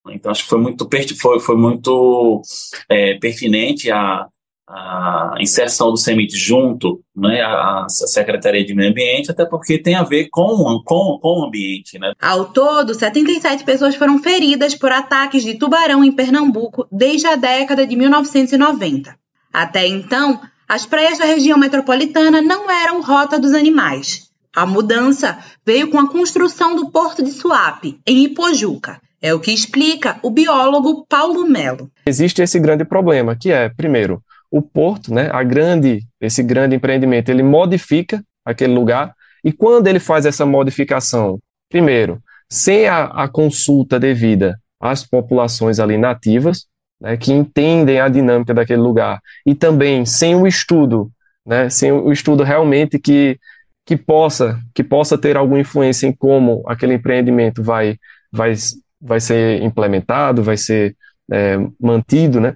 Então, acho que foi muito, foi, foi muito é, pertinente a, a inserção do CEMIT junto né, à Secretaria de Meio Ambiente, até porque tem a ver com, com, com o ambiente. Né? Ao todo, 77 pessoas foram feridas por ataques de tubarão em Pernambuco desde a década de 1990. Até então, as praias da região metropolitana não eram rota dos animais. A mudança veio com a construção do Porto de Suape, em Ipojuca. É o que explica o biólogo Paulo Melo. Existe esse grande problema, que é, primeiro, o porto, né, a grande, esse grande empreendimento, ele modifica aquele lugar, e quando ele faz essa modificação, primeiro, sem a, a consulta devida às populações ali nativas, né, que entendem a dinâmica daquele lugar, e também sem o estudo, né, sem o estudo realmente que, que, possa, que possa ter alguma influência em como aquele empreendimento vai, vai, vai ser implementado, vai ser é, mantido, né,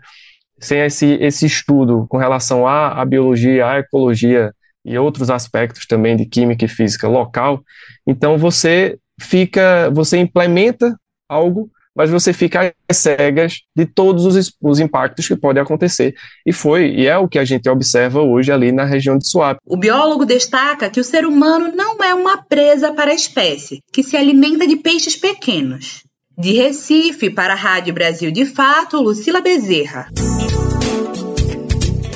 sem esse, esse estudo com relação à, à biologia, à ecologia e outros aspectos também de química e física local, então você fica, você implementa algo mas você fica às cegas de todos os, os, impactos que podem acontecer. E foi, e é o que a gente observa hoje ali na região de Suape. O biólogo destaca que o ser humano não é uma presa para a espécie, que se alimenta de peixes pequenos. De Recife, para a Rádio Brasil de Fato, Lucila Bezerra.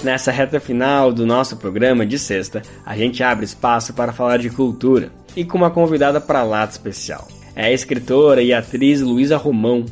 Nessa reta final do nosso programa de sexta, a gente abre espaço para falar de cultura e com uma convidada para lá de especial é a escritora e atriz Luísa Romão.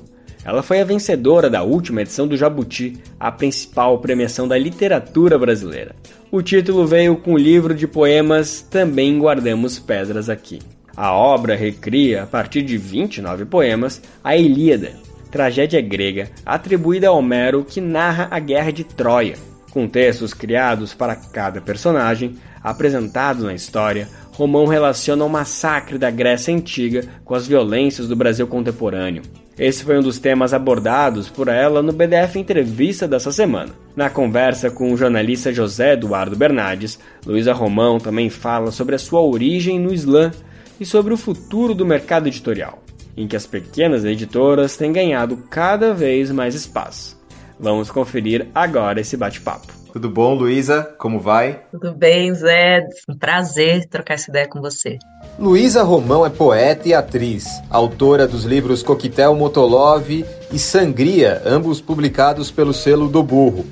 Ela foi a vencedora da última edição do Jabuti, a principal premiação da literatura brasileira. O título veio com o livro de poemas Também Guardamos Pedras Aqui. A obra recria, a partir de 29 poemas, a Ilíada, tragédia grega atribuída a Homero que narra a guerra de Troia, com textos criados para cada personagem, apresentados na história, Romão relaciona o massacre da Grécia Antiga com as violências do Brasil contemporâneo. Esse foi um dos temas abordados por ela no BDF Entrevista dessa semana. Na conversa com o jornalista José Eduardo Bernardes, Luísa Romão também fala sobre a sua origem no Islã e sobre o futuro do mercado editorial, em que as pequenas editoras têm ganhado cada vez mais espaço. Vamos conferir agora esse bate-papo. Tudo bom, Luísa? Como vai? Tudo bem, Zé. Um prazer trocar essa ideia com você. Luísa Romão é poeta e atriz, autora dos livros Coquetel Motolov e Sangria, ambos publicados pelo selo do Burro.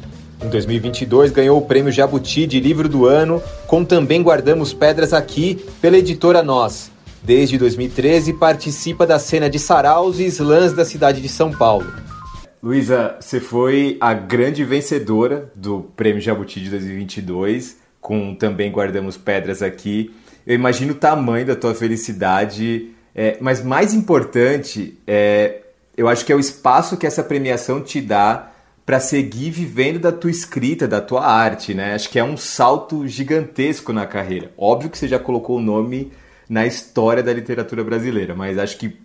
Em 2022 ganhou o prêmio Jabuti de Livro do Ano, com Também Guardamos Pedras Aqui, pela editora Nós. Desde 2013 participa da cena de saraus e slams da cidade de São Paulo. Luísa, você foi a grande vencedora do Prêmio Jabuti de 2022, com também Guardamos Pedras aqui. Eu imagino o tamanho da tua felicidade, é, mas mais importante, é, eu acho que é o espaço que essa premiação te dá para seguir vivendo da tua escrita, da tua arte, né? Acho que é um salto gigantesco na carreira. Óbvio que você já colocou o nome na história da literatura brasileira, mas acho que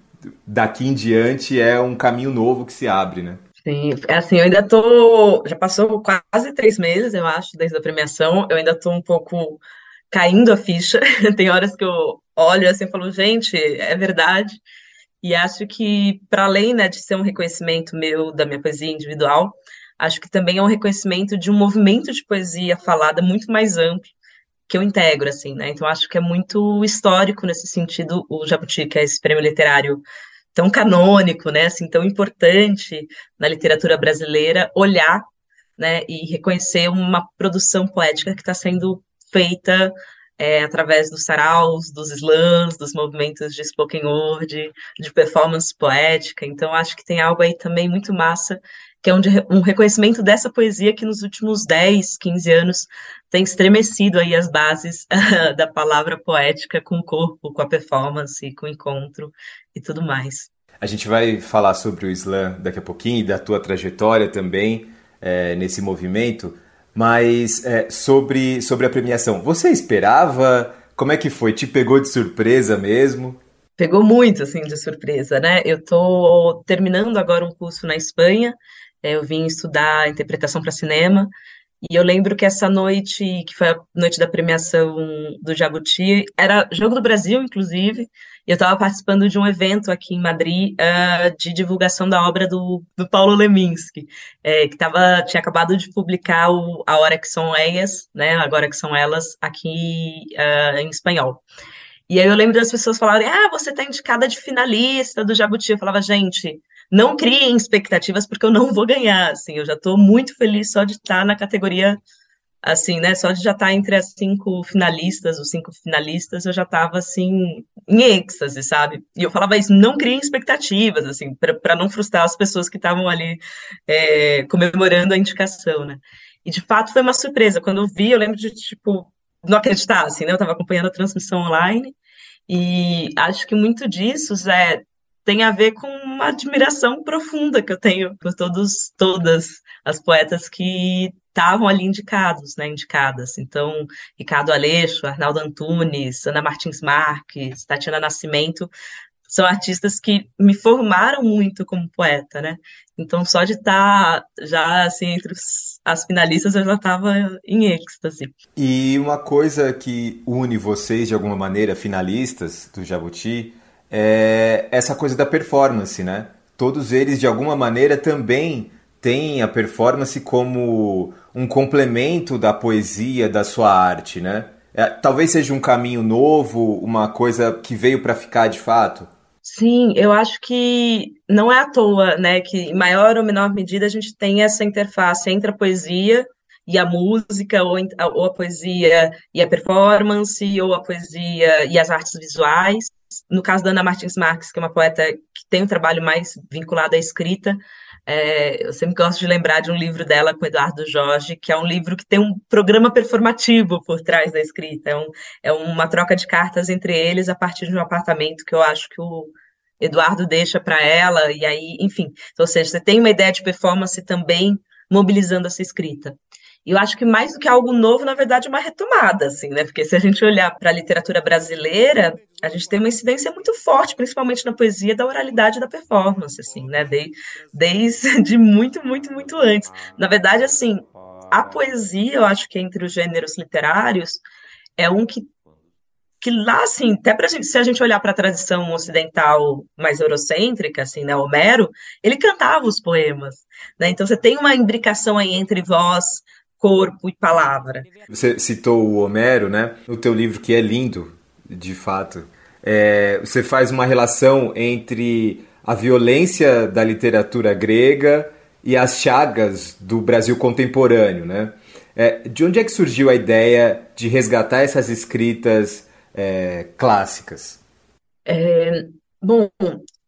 daqui em diante é um caminho novo que se abre, né? Sim, é assim, eu ainda tô. Já passou quase três meses, eu acho, desde a premiação. Eu ainda tô um pouco caindo a ficha. Tem horas que eu olho assim e falo, gente, é verdade. E acho que, para além, né, de ser um reconhecimento meu da minha poesia individual, acho que também é um reconhecimento de um movimento de poesia falada muito mais amplo que eu integro, assim, né? Então acho que é muito histórico nesse sentido o Jabuti, que é esse prêmio literário tão canônico, né, assim, tão importante na literatura brasileira, olhar, né, e reconhecer uma produção poética que está sendo feita é, através dos saraus, dos slams, dos movimentos de spoken word, de performance poética. Então, acho que tem algo aí também muito massa que é um, um reconhecimento dessa poesia que nos últimos 10, 15 anos tem estremecido aí as bases da palavra poética com o corpo, com a performance, com o encontro e tudo mais. A gente vai falar sobre o slam daqui a pouquinho e da tua trajetória também é, nesse movimento, mas é, sobre, sobre a premiação, você esperava? Como é que foi? Te pegou de surpresa mesmo? Pegou muito, assim, de surpresa, né? Eu estou terminando agora um curso na Espanha eu vim estudar interpretação para cinema, e eu lembro que essa noite, que foi a noite da premiação do Jabuti, era Jogo do Brasil, inclusive, e eu estava participando de um evento aqui em Madrid uh, de divulgação da obra do, do Paulo Leminski, é, que tava, tinha acabado de publicar o A Hora Que São Ellas, né, Agora Que São Elas, aqui uh, em espanhol. E aí eu lembro das pessoas falarem, ah, você está indicada de finalista do Jabuti. Eu falava, gente, não criem expectativas porque eu não vou ganhar, assim, eu já estou muito feliz só de estar na categoria, assim, né, só de já estar entre as cinco finalistas, os cinco finalistas, eu já estava, assim, em êxtase, sabe? E eu falava isso, não criem expectativas, assim, para não frustrar as pessoas que estavam ali é, comemorando a indicação, né? E, de fato, foi uma surpresa, quando eu vi, eu lembro de, tipo, não acreditar, assim, né, eu estava acompanhando a transmissão online, e acho que muito disso, Zé, tem a ver com uma admiração profunda que eu tenho por todos, todas as poetas que estavam ali indicados, né, indicadas. Então, Ricardo Aleixo, Arnaldo Antunes, Ana Martins Marques, Tatiana Nascimento, são artistas que me formaram muito como poeta, né? Então, só de estar tá já assim entre os, as finalistas, eu já estava em êxtase. E uma coisa que une vocês de alguma maneira, finalistas do Jabuti, é essa coisa da performance, né? Todos eles, de alguma maneira, também têm a performance como um complemento da poesia, da sua arte, né? É, talvez seja um caminho novo, uma coisa que veio para ficar de fato. Sim, eu acho que não é à toa, né, que em maior ou menor medida a gente tem essa interface entre a poesia e a música, ou, ou a poesia e a performance, ou a poesia e as artes visuais. No caso da Ana Martins Marques, que é uma poeta que tem um trabalho mais vinculado à escrita, é, eu sempre gosto de lembrar de um livro dela com Eduardo Jorge, que é um livro que tem um programa performativo por trás da escrita. É, um, é uma troca de cartas entre eles a partir de um apartamento que eu acho que o Eduardo deixa para ela, e aí, enfim. Ou seja, você tem uma ideia de performance também mobilizando essa escrita. E eu acho que mais do que algo novo, na verdade, é uma retomada, assim, né? Porque se a gente olhar para a literatura brasileira, a gente tem uma incidência muito forte, principalmente na poesia, da oralidade da performance, assim, né? De, desde muito, muito, muito antes. Na verdade, assim, a poesia, eu acho que entre os gêneros literários, é um que que lá, assim, até pra gente, se a gente olhar para a tradição ocidental mais eurocêntrica, assim, né, Homero, ele cantava os poemas, né, então você tem uma imbricação aí entre voz, corpo e palavra. Você citou o Homero, né? No teu livro, que é lindo, de fato. É, você faz uma relação entre a violência da literatura grega e as chagas do Brasil contemporâneo, né? É, de onde é que surgiu a ideia de resgatar essas escritas é, clássicas? É, bom,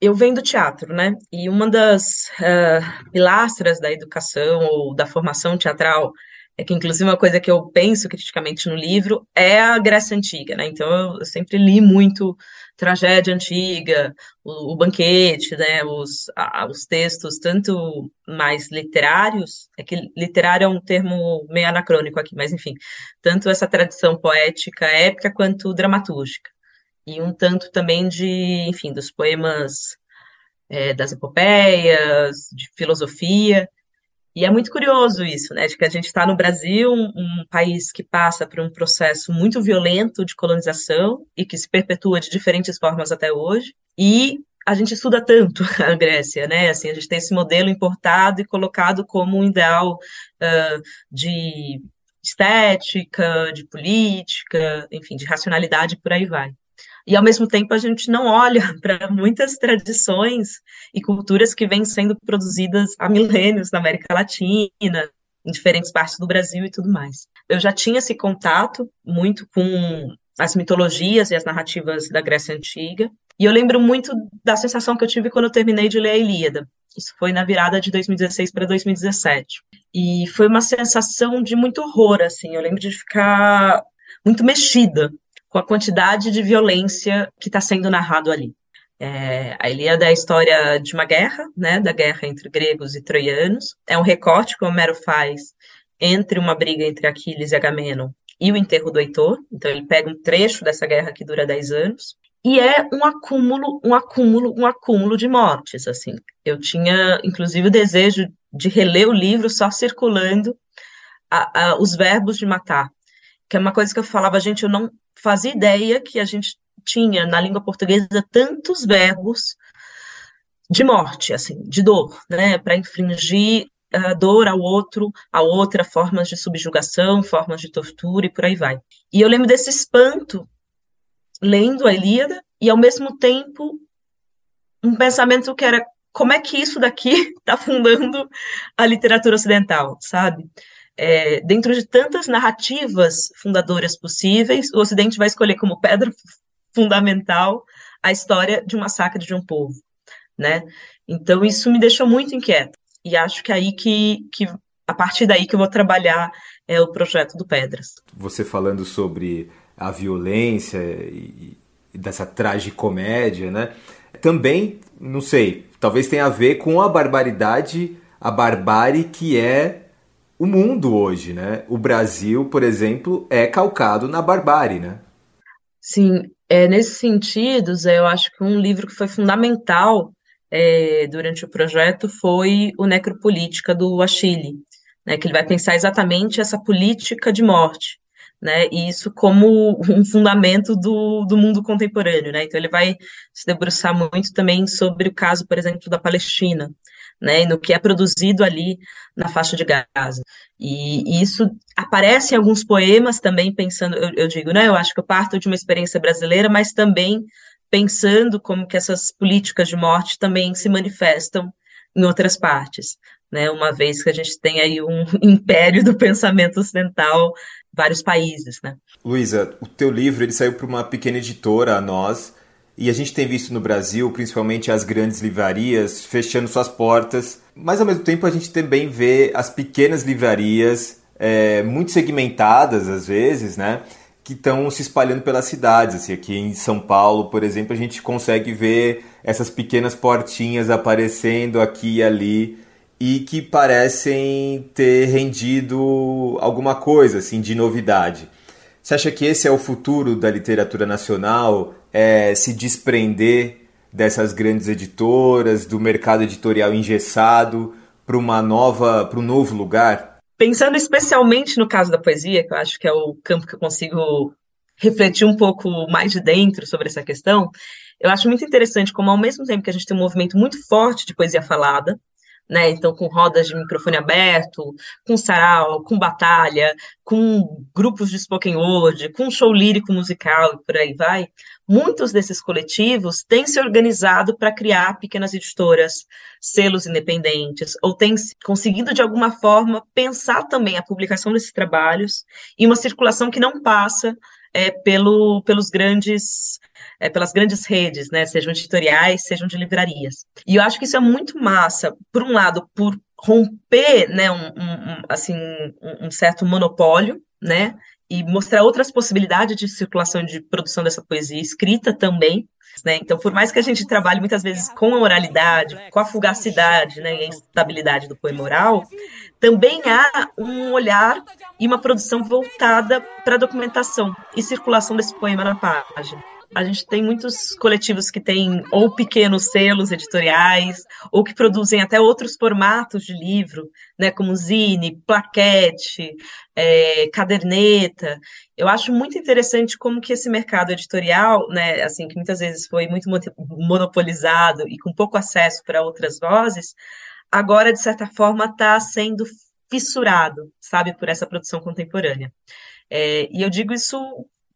eu venho do teatro, né? E uma das uh, pilastras da educação ou da formação teatral é que inclusive uma coisa que eu penso criticamente no livro é a Grécia Antiga, né? Então eu, sempre li muito tragédia antiga, o, o banquete, né? Os, a, os textos tanto mais literários, é que literário é um termo meio anacrônico aqui, mas enfim, tanto essa tradição poética épica quanto dramatúrgica e um tanto também de, enfim, dos poemas é, das epopeias, de filosofia. E é muito curioso isso, né, de que a gente está no Brasil, um, um, país que passa por um processo muito violento de colonização e que se perpetua de diferentes formas até hoje, e a gente estuda tanto a Grécia, né, assim, a gente tem esse modelo importado e colocado como um ideal uh, de estética, de política, enfim, de racionalidade, por aí vai. E, ao mesmo tempo, a gente não olha para muitas tradições e culturas que vêm sendo produzidas há milênios na América Latina, em diferentes partes do Brasil e tudo mais. Eu já tinha esse contato muito com as mitologias e as narrativas da Grécia Antiga, e eu lembro muito da sensação que eu tive quando eu terminei de ler a Ilíada. Isso foi na virada de 2016 para 2017. E foi uma sensação de muito horror, assim. Eu lembro de ficar muito mexida com a quantidade de violência que está sendo narrado ali. É, a Ilíada é a história de uma guerra, né, da guerra entre gregos e troianos. É um recorte que Homero faz entre uma briga entre Aquiles e Agamenon e o enterro do Heitor. Então ele pega um trecho dessa guerra que dura 10 anos. E é um acúmulo, um acúmulo, um acúmulo de mortes, assim. Eu tinha, inclusive, o desejo de reler o livro só circulando a, a, os verbos de matar, que é uma coisa que eu falava, gente, eu não fazia ideia que a gente tinha na língua portuguesa tantos verbos de morte, assim, de dor, né, para infligir a dor ao outro, a outra, formas de subjugação, formas de tortura e por aí vai. E eu lembro desse espanto lendo a Ilíada e ao mesmo tempo um pensamento que era como é que isso daqui está fundando a literatura ocidental, sabe? É, dentro de tantas narrativas fundadoras possíveis, o Ocidente vai escolher como pedra fundamental a história de um massacre de um povo, né? Então isso me deixou muito inquieta e acho que é aí que, que a partir daí que eu vou trabalhar é o projeto do Pedras. Você falando sobre a violência e, e dessa tragicomédia, né? Também, não sei, talvez tenha a ver com a barbaridade, a barbárie que é o mundo hoje, né? O Brasil, por exemplo, é calcado na barbárie, né? Sim, é, nesse sentido, Zé, eu acho que um livro que foi fundamental é, durante o projeto foi o Necropolítica do Achille, né, que ele vai pensar exatamente essa política de morte, né, e isso como um fundamento do, do mundo contemporâneo, né, então ele vai se debruçar muito também sobre o caso, por exemplo, da Palestina, né, e no que é produzido ali na faixa de Gaza. E, isso aparece em alguns poemas também, pensando, eu, eu, digo, né, eu acho que eu parto de uma experiência brasileira, mas também pensando como que essas políticas de morte também se manifestam em outras partes, né, uma vez que a gente tem aí um império do pensamento ocidental vários países, né. Luísa, o teu livro ele saiu para uma pequena editora, a Nós, e a gente tem visto no Brasil, principalmente as grandes livrarias, fechando suas portas, mas ao mesmo tempo a gente também vê as pequenas livrarias, é, muito segmentadas às vezes, né? Que estão se espalhando pelas cidades. Assim, aqui em São Paulo, por exemplo, a gente consegue ver essas pequenas portinhas aparecendo aqui e ali e que parecem ter rendido alguma coisa assim de novidade. Você acha que esse é o futuro da literatura nacional? É se desprender dessas grandes editoras, do mercado editorial engessado, para uma nova, para um novo lugar? Pensando especialmente no caso da poesia, que eu acho que é o campo que eu consigo refletir um pouco mais de dentro sobre essa questão, eu acho muito interessante como, ao mesmo tempo que a gente tem um movimento muito forte de poesia falada, né? Então, com rodas de microfone aberto, com sarau, com batalha, com grupos de spoken word, com show lírico musical e por aí vai. Muitos desses coletivos têm se organizado para criar pequenas editoras, selos independentes, ou têm conseguido, de alguma forma, pensar também a publicação desses trabalhos e uma circulação que não passa é, pelo, pelos grandes é, pelas grandes redes, né, sejam editoriais, sejam de livrarias. E eu acho que isso é muito massa, por um lado, por romper, né, um, um, assim, um certo monopólio, né, e mostrar outras possibilidades de circulação de produção dessa poesia escrita também, né? Então, por mais que a gente trabalhe muitas vezes com a oralidade, com a fugacidade, né, e a instabilidade do poema oral, também há um olhar e uma produção voltada para a documentação e circulação desse poema na página. A gente tem muitos coletivos que têm ou pequenos selos editoriais, ou que produzem até outros formatos de livro, né, como zine, plaquete, é, caderneta. Eu acho muito interessante como que esse mercado editorial, né, assim, que muitas vezes foi muito monopolizado e com pouco acesso para outras vozes, agora, de certa forma, está sendo fissurado, sabe, por essa produção contemporânea. É, e eu digo isso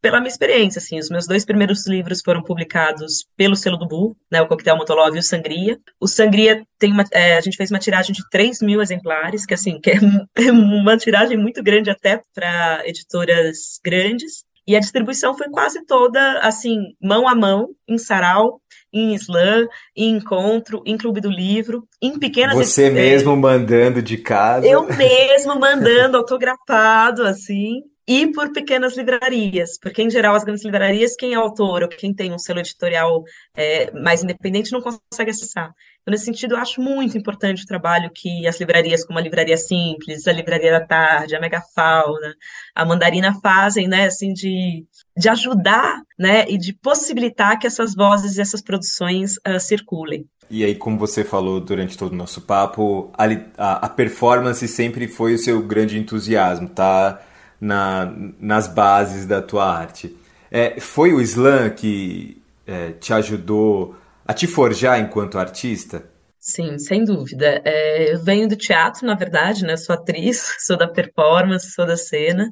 pela minha experiência, assim, os meus dois primeiros livros foram publicados pelo selo do Bull, né, o Coquetel Motolov e o Sangria. O Sangria tem uma, é, a gente fez uma tiragem de 3 mil exemplares, que assim, que é, é uma tiragem muito grande até para editoras grandes, e a distribuição foi quase toda, assim, mão a mão, em sarau, em slam, em encontro, em clube do livro, em pequenas... Você mesmo mandando de casa. Eu mesmo mandando autografado, assim, e por pequenas livrarias, porque em geral as grandes livrarias, quem é autor ou quem tem um selo editorial é, mais independente não consegue acessar. Então, nesse sentido, eu acho muito importante o trabalho que as livrarias, como a Livraria Simples, a Livraria da Tarde, a Megafauna, a Mandarina fazem, né, assim, de, de ajudar, né, e de possibilitar que essas vozes e essas produções uh, circulem. E aí, como você falou durante todo o nosso papo, a, a, a performance sempre foi o seu grande entusiasmo, tá? Na, nas bases da tua arte. É, foi o slam que é, te ajudou a te forjar enquanto artista? Sim, sem dúvida. É, eu venho do teatro, na verdade, né? Sou atriz, sou da performance, sou da cena,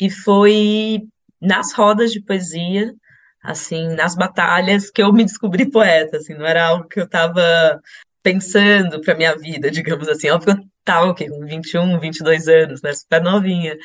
e foi nas rodas de poesia, assim, nas batalhas que eu me descobri poeta, assim, não era algo que eu estava pensando para minha vida, digamos assim. Óbvio que eu estava okay, com 21, 22 anos, né? Super novinha.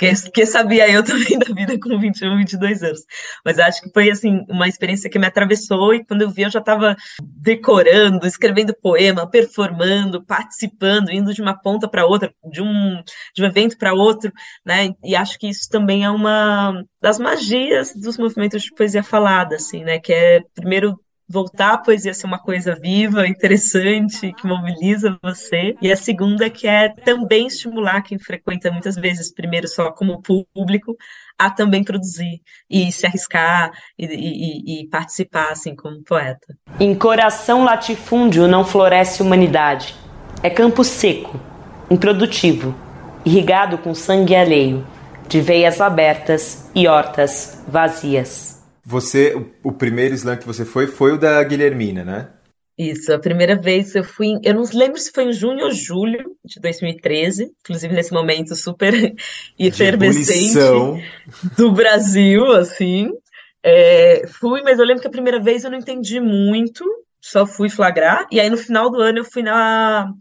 Que, que sabia eu também da vida com 21, 22 anos. Mas acho que foi, assim, uma experiência que me atravessou e quando eu vi eu já estava decorando, escrevendo poema, performando, participando, indo de uma ponta para outra, de um, de um evento para outro, né? E acho que isso também é uma das magias dos movimentos de poesia falada, assim, né? Que é, primeiro, voltar a poesia ser uma coisa viva, interessante, que mobiliza você. E a segunda que é também estimular quem frequenta muitas vezes, primeiro só como público, a também produzir e se arriscar e, e, e participar assim como poeta. Em coração latifúndio não floresce humanidade. É campo seco, improdutivo, irrigado com sangue alheio, de veias abertas e hortas vazias. Você, o, primeiro slam que você foi, foi o da Guilhermina, né? Isso, a primeira vez eu fui, eu não lembro se foi em junho ou julho de 2013, inclusive nesse momento super efervescente do Brasil, assim. É, fui, mas eu lembro que a primeira vez eu não entendi muito, só fui flagrar, e aí no final do ano eu fui na,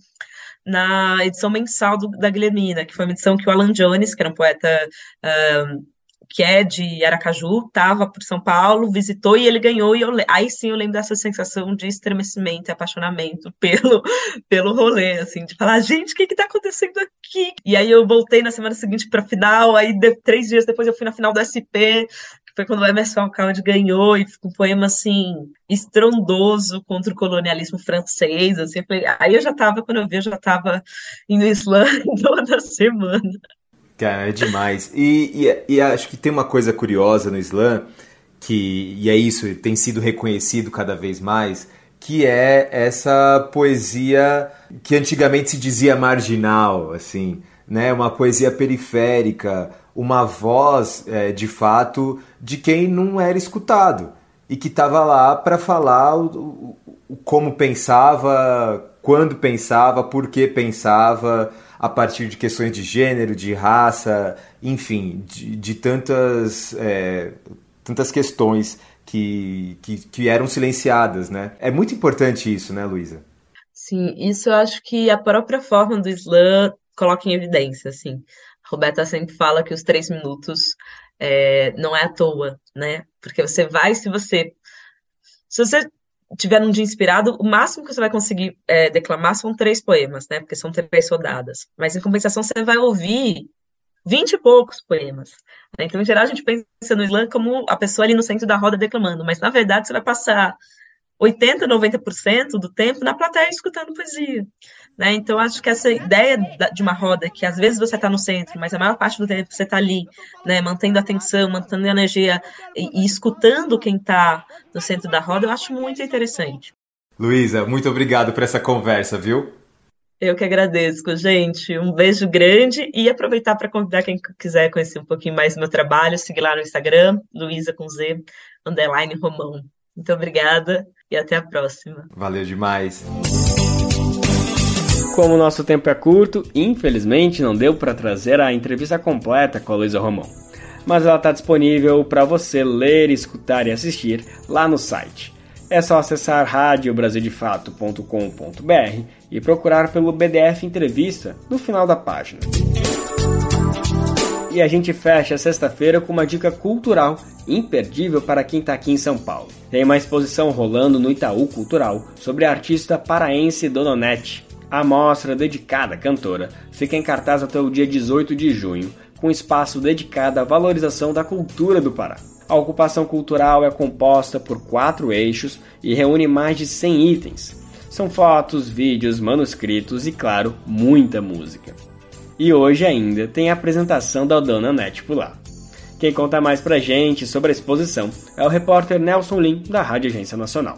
na edição mensal do, da Guilhermina, que foi uma edição que o Alan Jones, que era um poeta uh, que é de Aracaju, estava por São Paulo, visitou e ele ganhou, e eu, aí sim eu lembro dessa sensação de estremecimento e apaixonamento pelo, pelo rolê, assim, de falar, gente, o que está acontecendo aqui? E aí eu voltei na semana seguinte para a final, aí de, três dias depois eu fui na final do SP, que foi quando o Emerson Alcalde ganhou, e ficou um poema, assim, estrondoso contra o colonialismo francês, assim, eu falei, aí eu já estava, quando eu vi, eu já estava indo Islã toda semana. Cara, é demais. E, e, e, acho que tem uma coisa curiosa no Islã, que, e é isso, tem sido reconhecido cada vez mais, que é essa poesia que antigamente se dizia marginal, assim, né? Uma poesia periférica, uma voz, é, de fato, de quem não era escutado e que estava lá para falar o, o, como pensava, quando pensava, por que pensava a partir de questões de gênero, de raça, enfim, de, de tantas, é, tantas questões que, que, que eram silenciadas, né? É muito importante isso, né, Luísa? Sim, isso eu acho que a própria forma do Islã coloca em evidência, assim. A Roberta sempre fala que os três minutos é, não é à toa, né? Porque você vai, se você se você tiver um dia inspirado, o máximo que você vai conseguir é, declamar são três poemas, né? Porque são três rodadas. Mas em compensação, você vai ouvir vinte e poucos poemas. Né? Então, em geral, a gente pensa no slam como a pessoa ali no centro da roda declamando, mas na verdade você vai passar 80, 90% do tempo na plateia escutando poesia. Né? Então, acho que essa ideia de uma roda, que às vezes você está no centro, mas a maior parte do tempo você está ali, né? mantendo a atenção, mantendo a energia e, e escutando quem está no centro da roda, eu acho muito interessante. Luísa, muito obrigado por essa conversa, viu? Eu que agradeço, gente. Um beijo grande e aproveitar para convidar quem quiser conhecer um pouquinho mais do meu trabalho, seguir lá no Instagram, Luísa com Z, underline Romão. Muito obrigada e até a próxima. Valeu demais. Como o nosso tempo é curto, infelizmente não deu para trazer a entrevista completa com a Luísa Romão. Mas ela está disponível para você ler, escutar e assistir lá no site. É só acessar radiobrasildefato.com.br e procurar pelo BDF Entrevista no final da página. E a gente fecha sexta-feira com uma dica cultural imperdível para quem está aqui em São Paulo. Tem uma exposição rolando no Itaú Cultural sobre a artista paraense Dononete. A mostra dedicada à cantora fica em cartaz até o dia 18 de junho, com espaço dedicado à valorização da cultura do Pará. A ocupação cultural é composta por quatro eixos e reúne mais de 100 itens. São fotos, vídeos, manuscritos e, claro, muita música. E hoje ainda tem a apresentação da Dona Net por lá. Quem conta mais pra gente sobre a exposição é o repórter Nelson Lim, da Rádio Agência Nacional.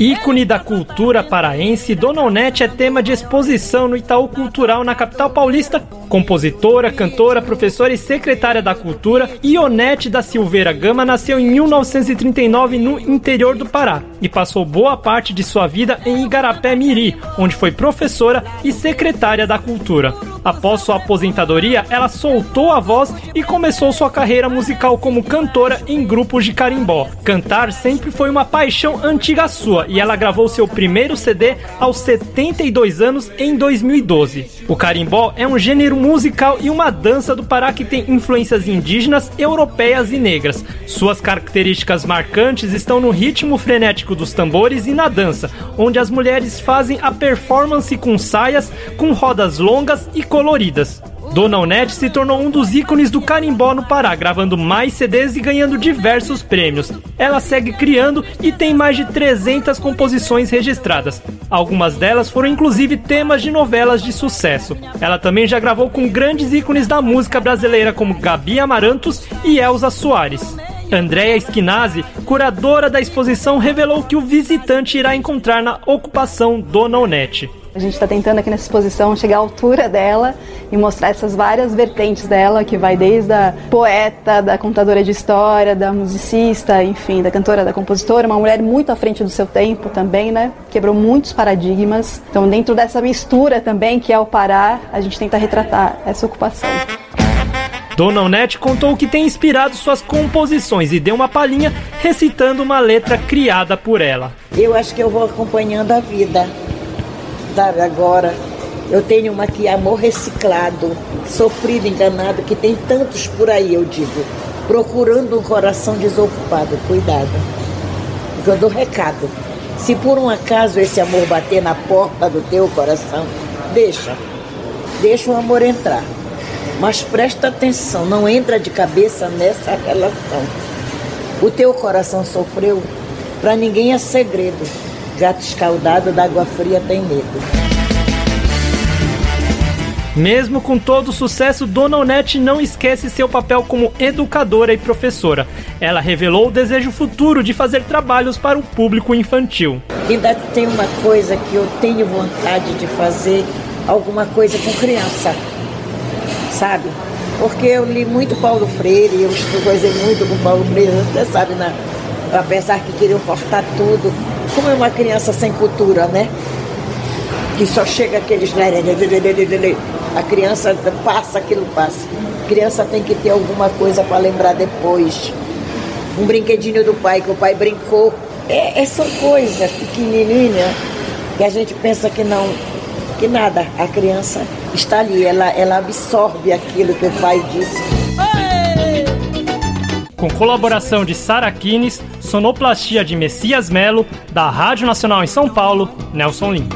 Ícone da cultura paraense, Dona Onete é tema de exposição no Itaú Cultural na capital paulista Compositora, cantora, professora e secretária da Cultura, Ionete da Silveira Gama nasceu em 1939 no interior do Pará e passou boa parte de sua vida em Igarapé Miri, onde foi professora e secretária da Cultura. Após sua aposentadoria, ela soltou a voz e começou sua carreira musical como cantora em grupos de carimbó. Cantar sempre foi uma paixão antiga sua e ela gravou seu primeiro CD aos 72 anos em 2012. O carimbó é um gênero musical e uma dança do Pará que tem influências indígenas, europeias e negras. Suas características marcantes estão no ritmo frenético dos tambores e na dança, onde as mulheres fazem a performance com saias, com rodas longas e coloridas. Dona Onete se tornou um dos ícones do carimbó no Pará, gravando mais CDs e ganhando diversos prêmios. Ela segue criando e tem mais de 300 composições registradas. Algumas delas foram inclusive temas de novelas de sucesso. Ela também já gravou com grandes ícones da música brasileira como Gabi Amarantos e Elza Soares. Andréa Esquinazzi, curadora da exposição, revelou que o visitante irá encontrar na ocupação Dona Onete. A gente está tentando aqui nessa exposição chegar à altura dela e mostrar essas várias vertentes dela, que vai desde a poeta, da contadora de história, da musicista, enfim, da cantora, da compositora, uma mulher muito à frente do seu tempo também, né? Quebrou muitos paradigmas. Então, dentro dessa mistura também que é o Pará, a gente tenta retratar essa ocupação. Dona Onete contou que tem inspirado suas composições e deu uma palhinha recitando uma letra criada por ela. Eu acho que eu vou acompanhando a vida Agora eu tenho uma que é amor reciclado, sofrido, enganado, que tem tantos por aí, eu digo. Procurando um coração desocupado, cuidado. Eu dou recado. Se por um acaso esse amor bater na porta do teu coração, deixa. Deixa o amor entrar. Mas presta atenção, não entra de cabeça nessa relação. O teu coração sofreu, para ninguém é segredo Gato escaldado d'água fria tem medo. Mesmo com todo o sucesso, Dona Onete não esquece seu papel como educadora e professora. Ela revelou o desejo futuro de fazer trabalhos para o público infantil. Ainda tem uma coisa que eu tenho vontade de fazer, alguma coisa com criança, sabe? Porque eu li muito Paulo Freire, eu estudei muito com Paulo Freire, você sabe, né? Apesar que queriam cortar tudo, como é uma criança sem cultura, né? Que só chega aqueles. A criança passa aquilo, passa. A criança tem que ter alguma coisa para lembrar depois. Um brinquedinho do pai, que o pai brincou. É, é são coisas pequenininhas que a gente pensa que não, que nada. A criança está ali, ela, ela absorve aquilo que o pai disse com colaboração de Sara Kines, sonoplastia de Messias Melo, da Rádio Nacional em São Paulo, Nelson Lima.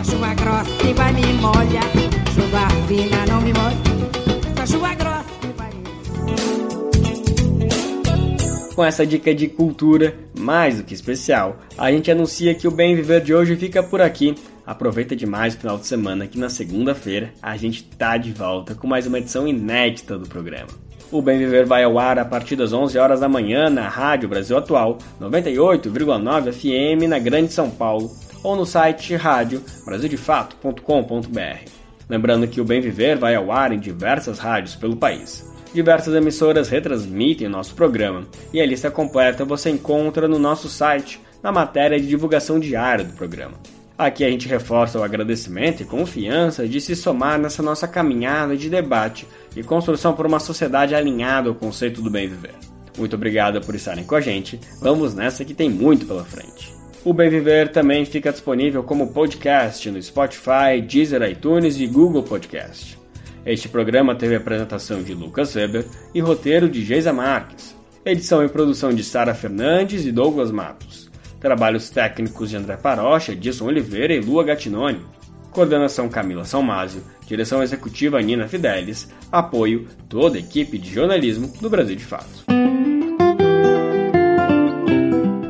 Com essa dica de cultura mais do que especial, a gente anuncia que o Bem Viver de hoje fica por aqui. Aproveita demais o final de semana que na segunda-feira a gente tá de volta com mais uma edição inédita do programa. O Bem Viver vai ao ar a partir das 11 horas da manhã na Rádio Brasil Atual, 98,9 FM na Grande São Paulo, ou no site rádio brasildefato.com.br. Lembrando que o Bem Viver vai ao ar em diversas rádios pelo país. Diversas emissoras retransmitem o nosso programa e a lista completa você encontra no nosso site, na matéria de divulgação diária do programa. Aqui a gente reforça o agradecimento e confiança de se somar nessa nossa caminhada de debate e construção por uma sociedade alinhada ao conceito do bem viver. Muito obrigado por estarem com a gente. Vamos nessa que tem muito pela frente. O Bem Viver também fica disponível como podcast no Spotify, Deezer, iTunes e Google Podcast. Este programa teve apresentação de Lucas Weber e roteiro de Geisa Marques. Edição e produção de Sara Fernandes e Douglas Matos. Trabalhos técnicos de André Parocha, Edson Oliveira e Lua Gatinoni. Coordenação Camila Salmásio. Direção executiva Nina Fidelis. Apoio toda a equipe de jornalismo do Brasil de Fato.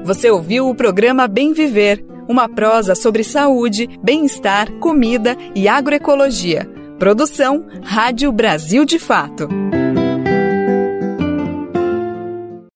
Você ouviu o programa Bem Viver, uma prosa sobre saúde, bem-estar, comida e agroecologia Produção Rádio Brasil de Fato.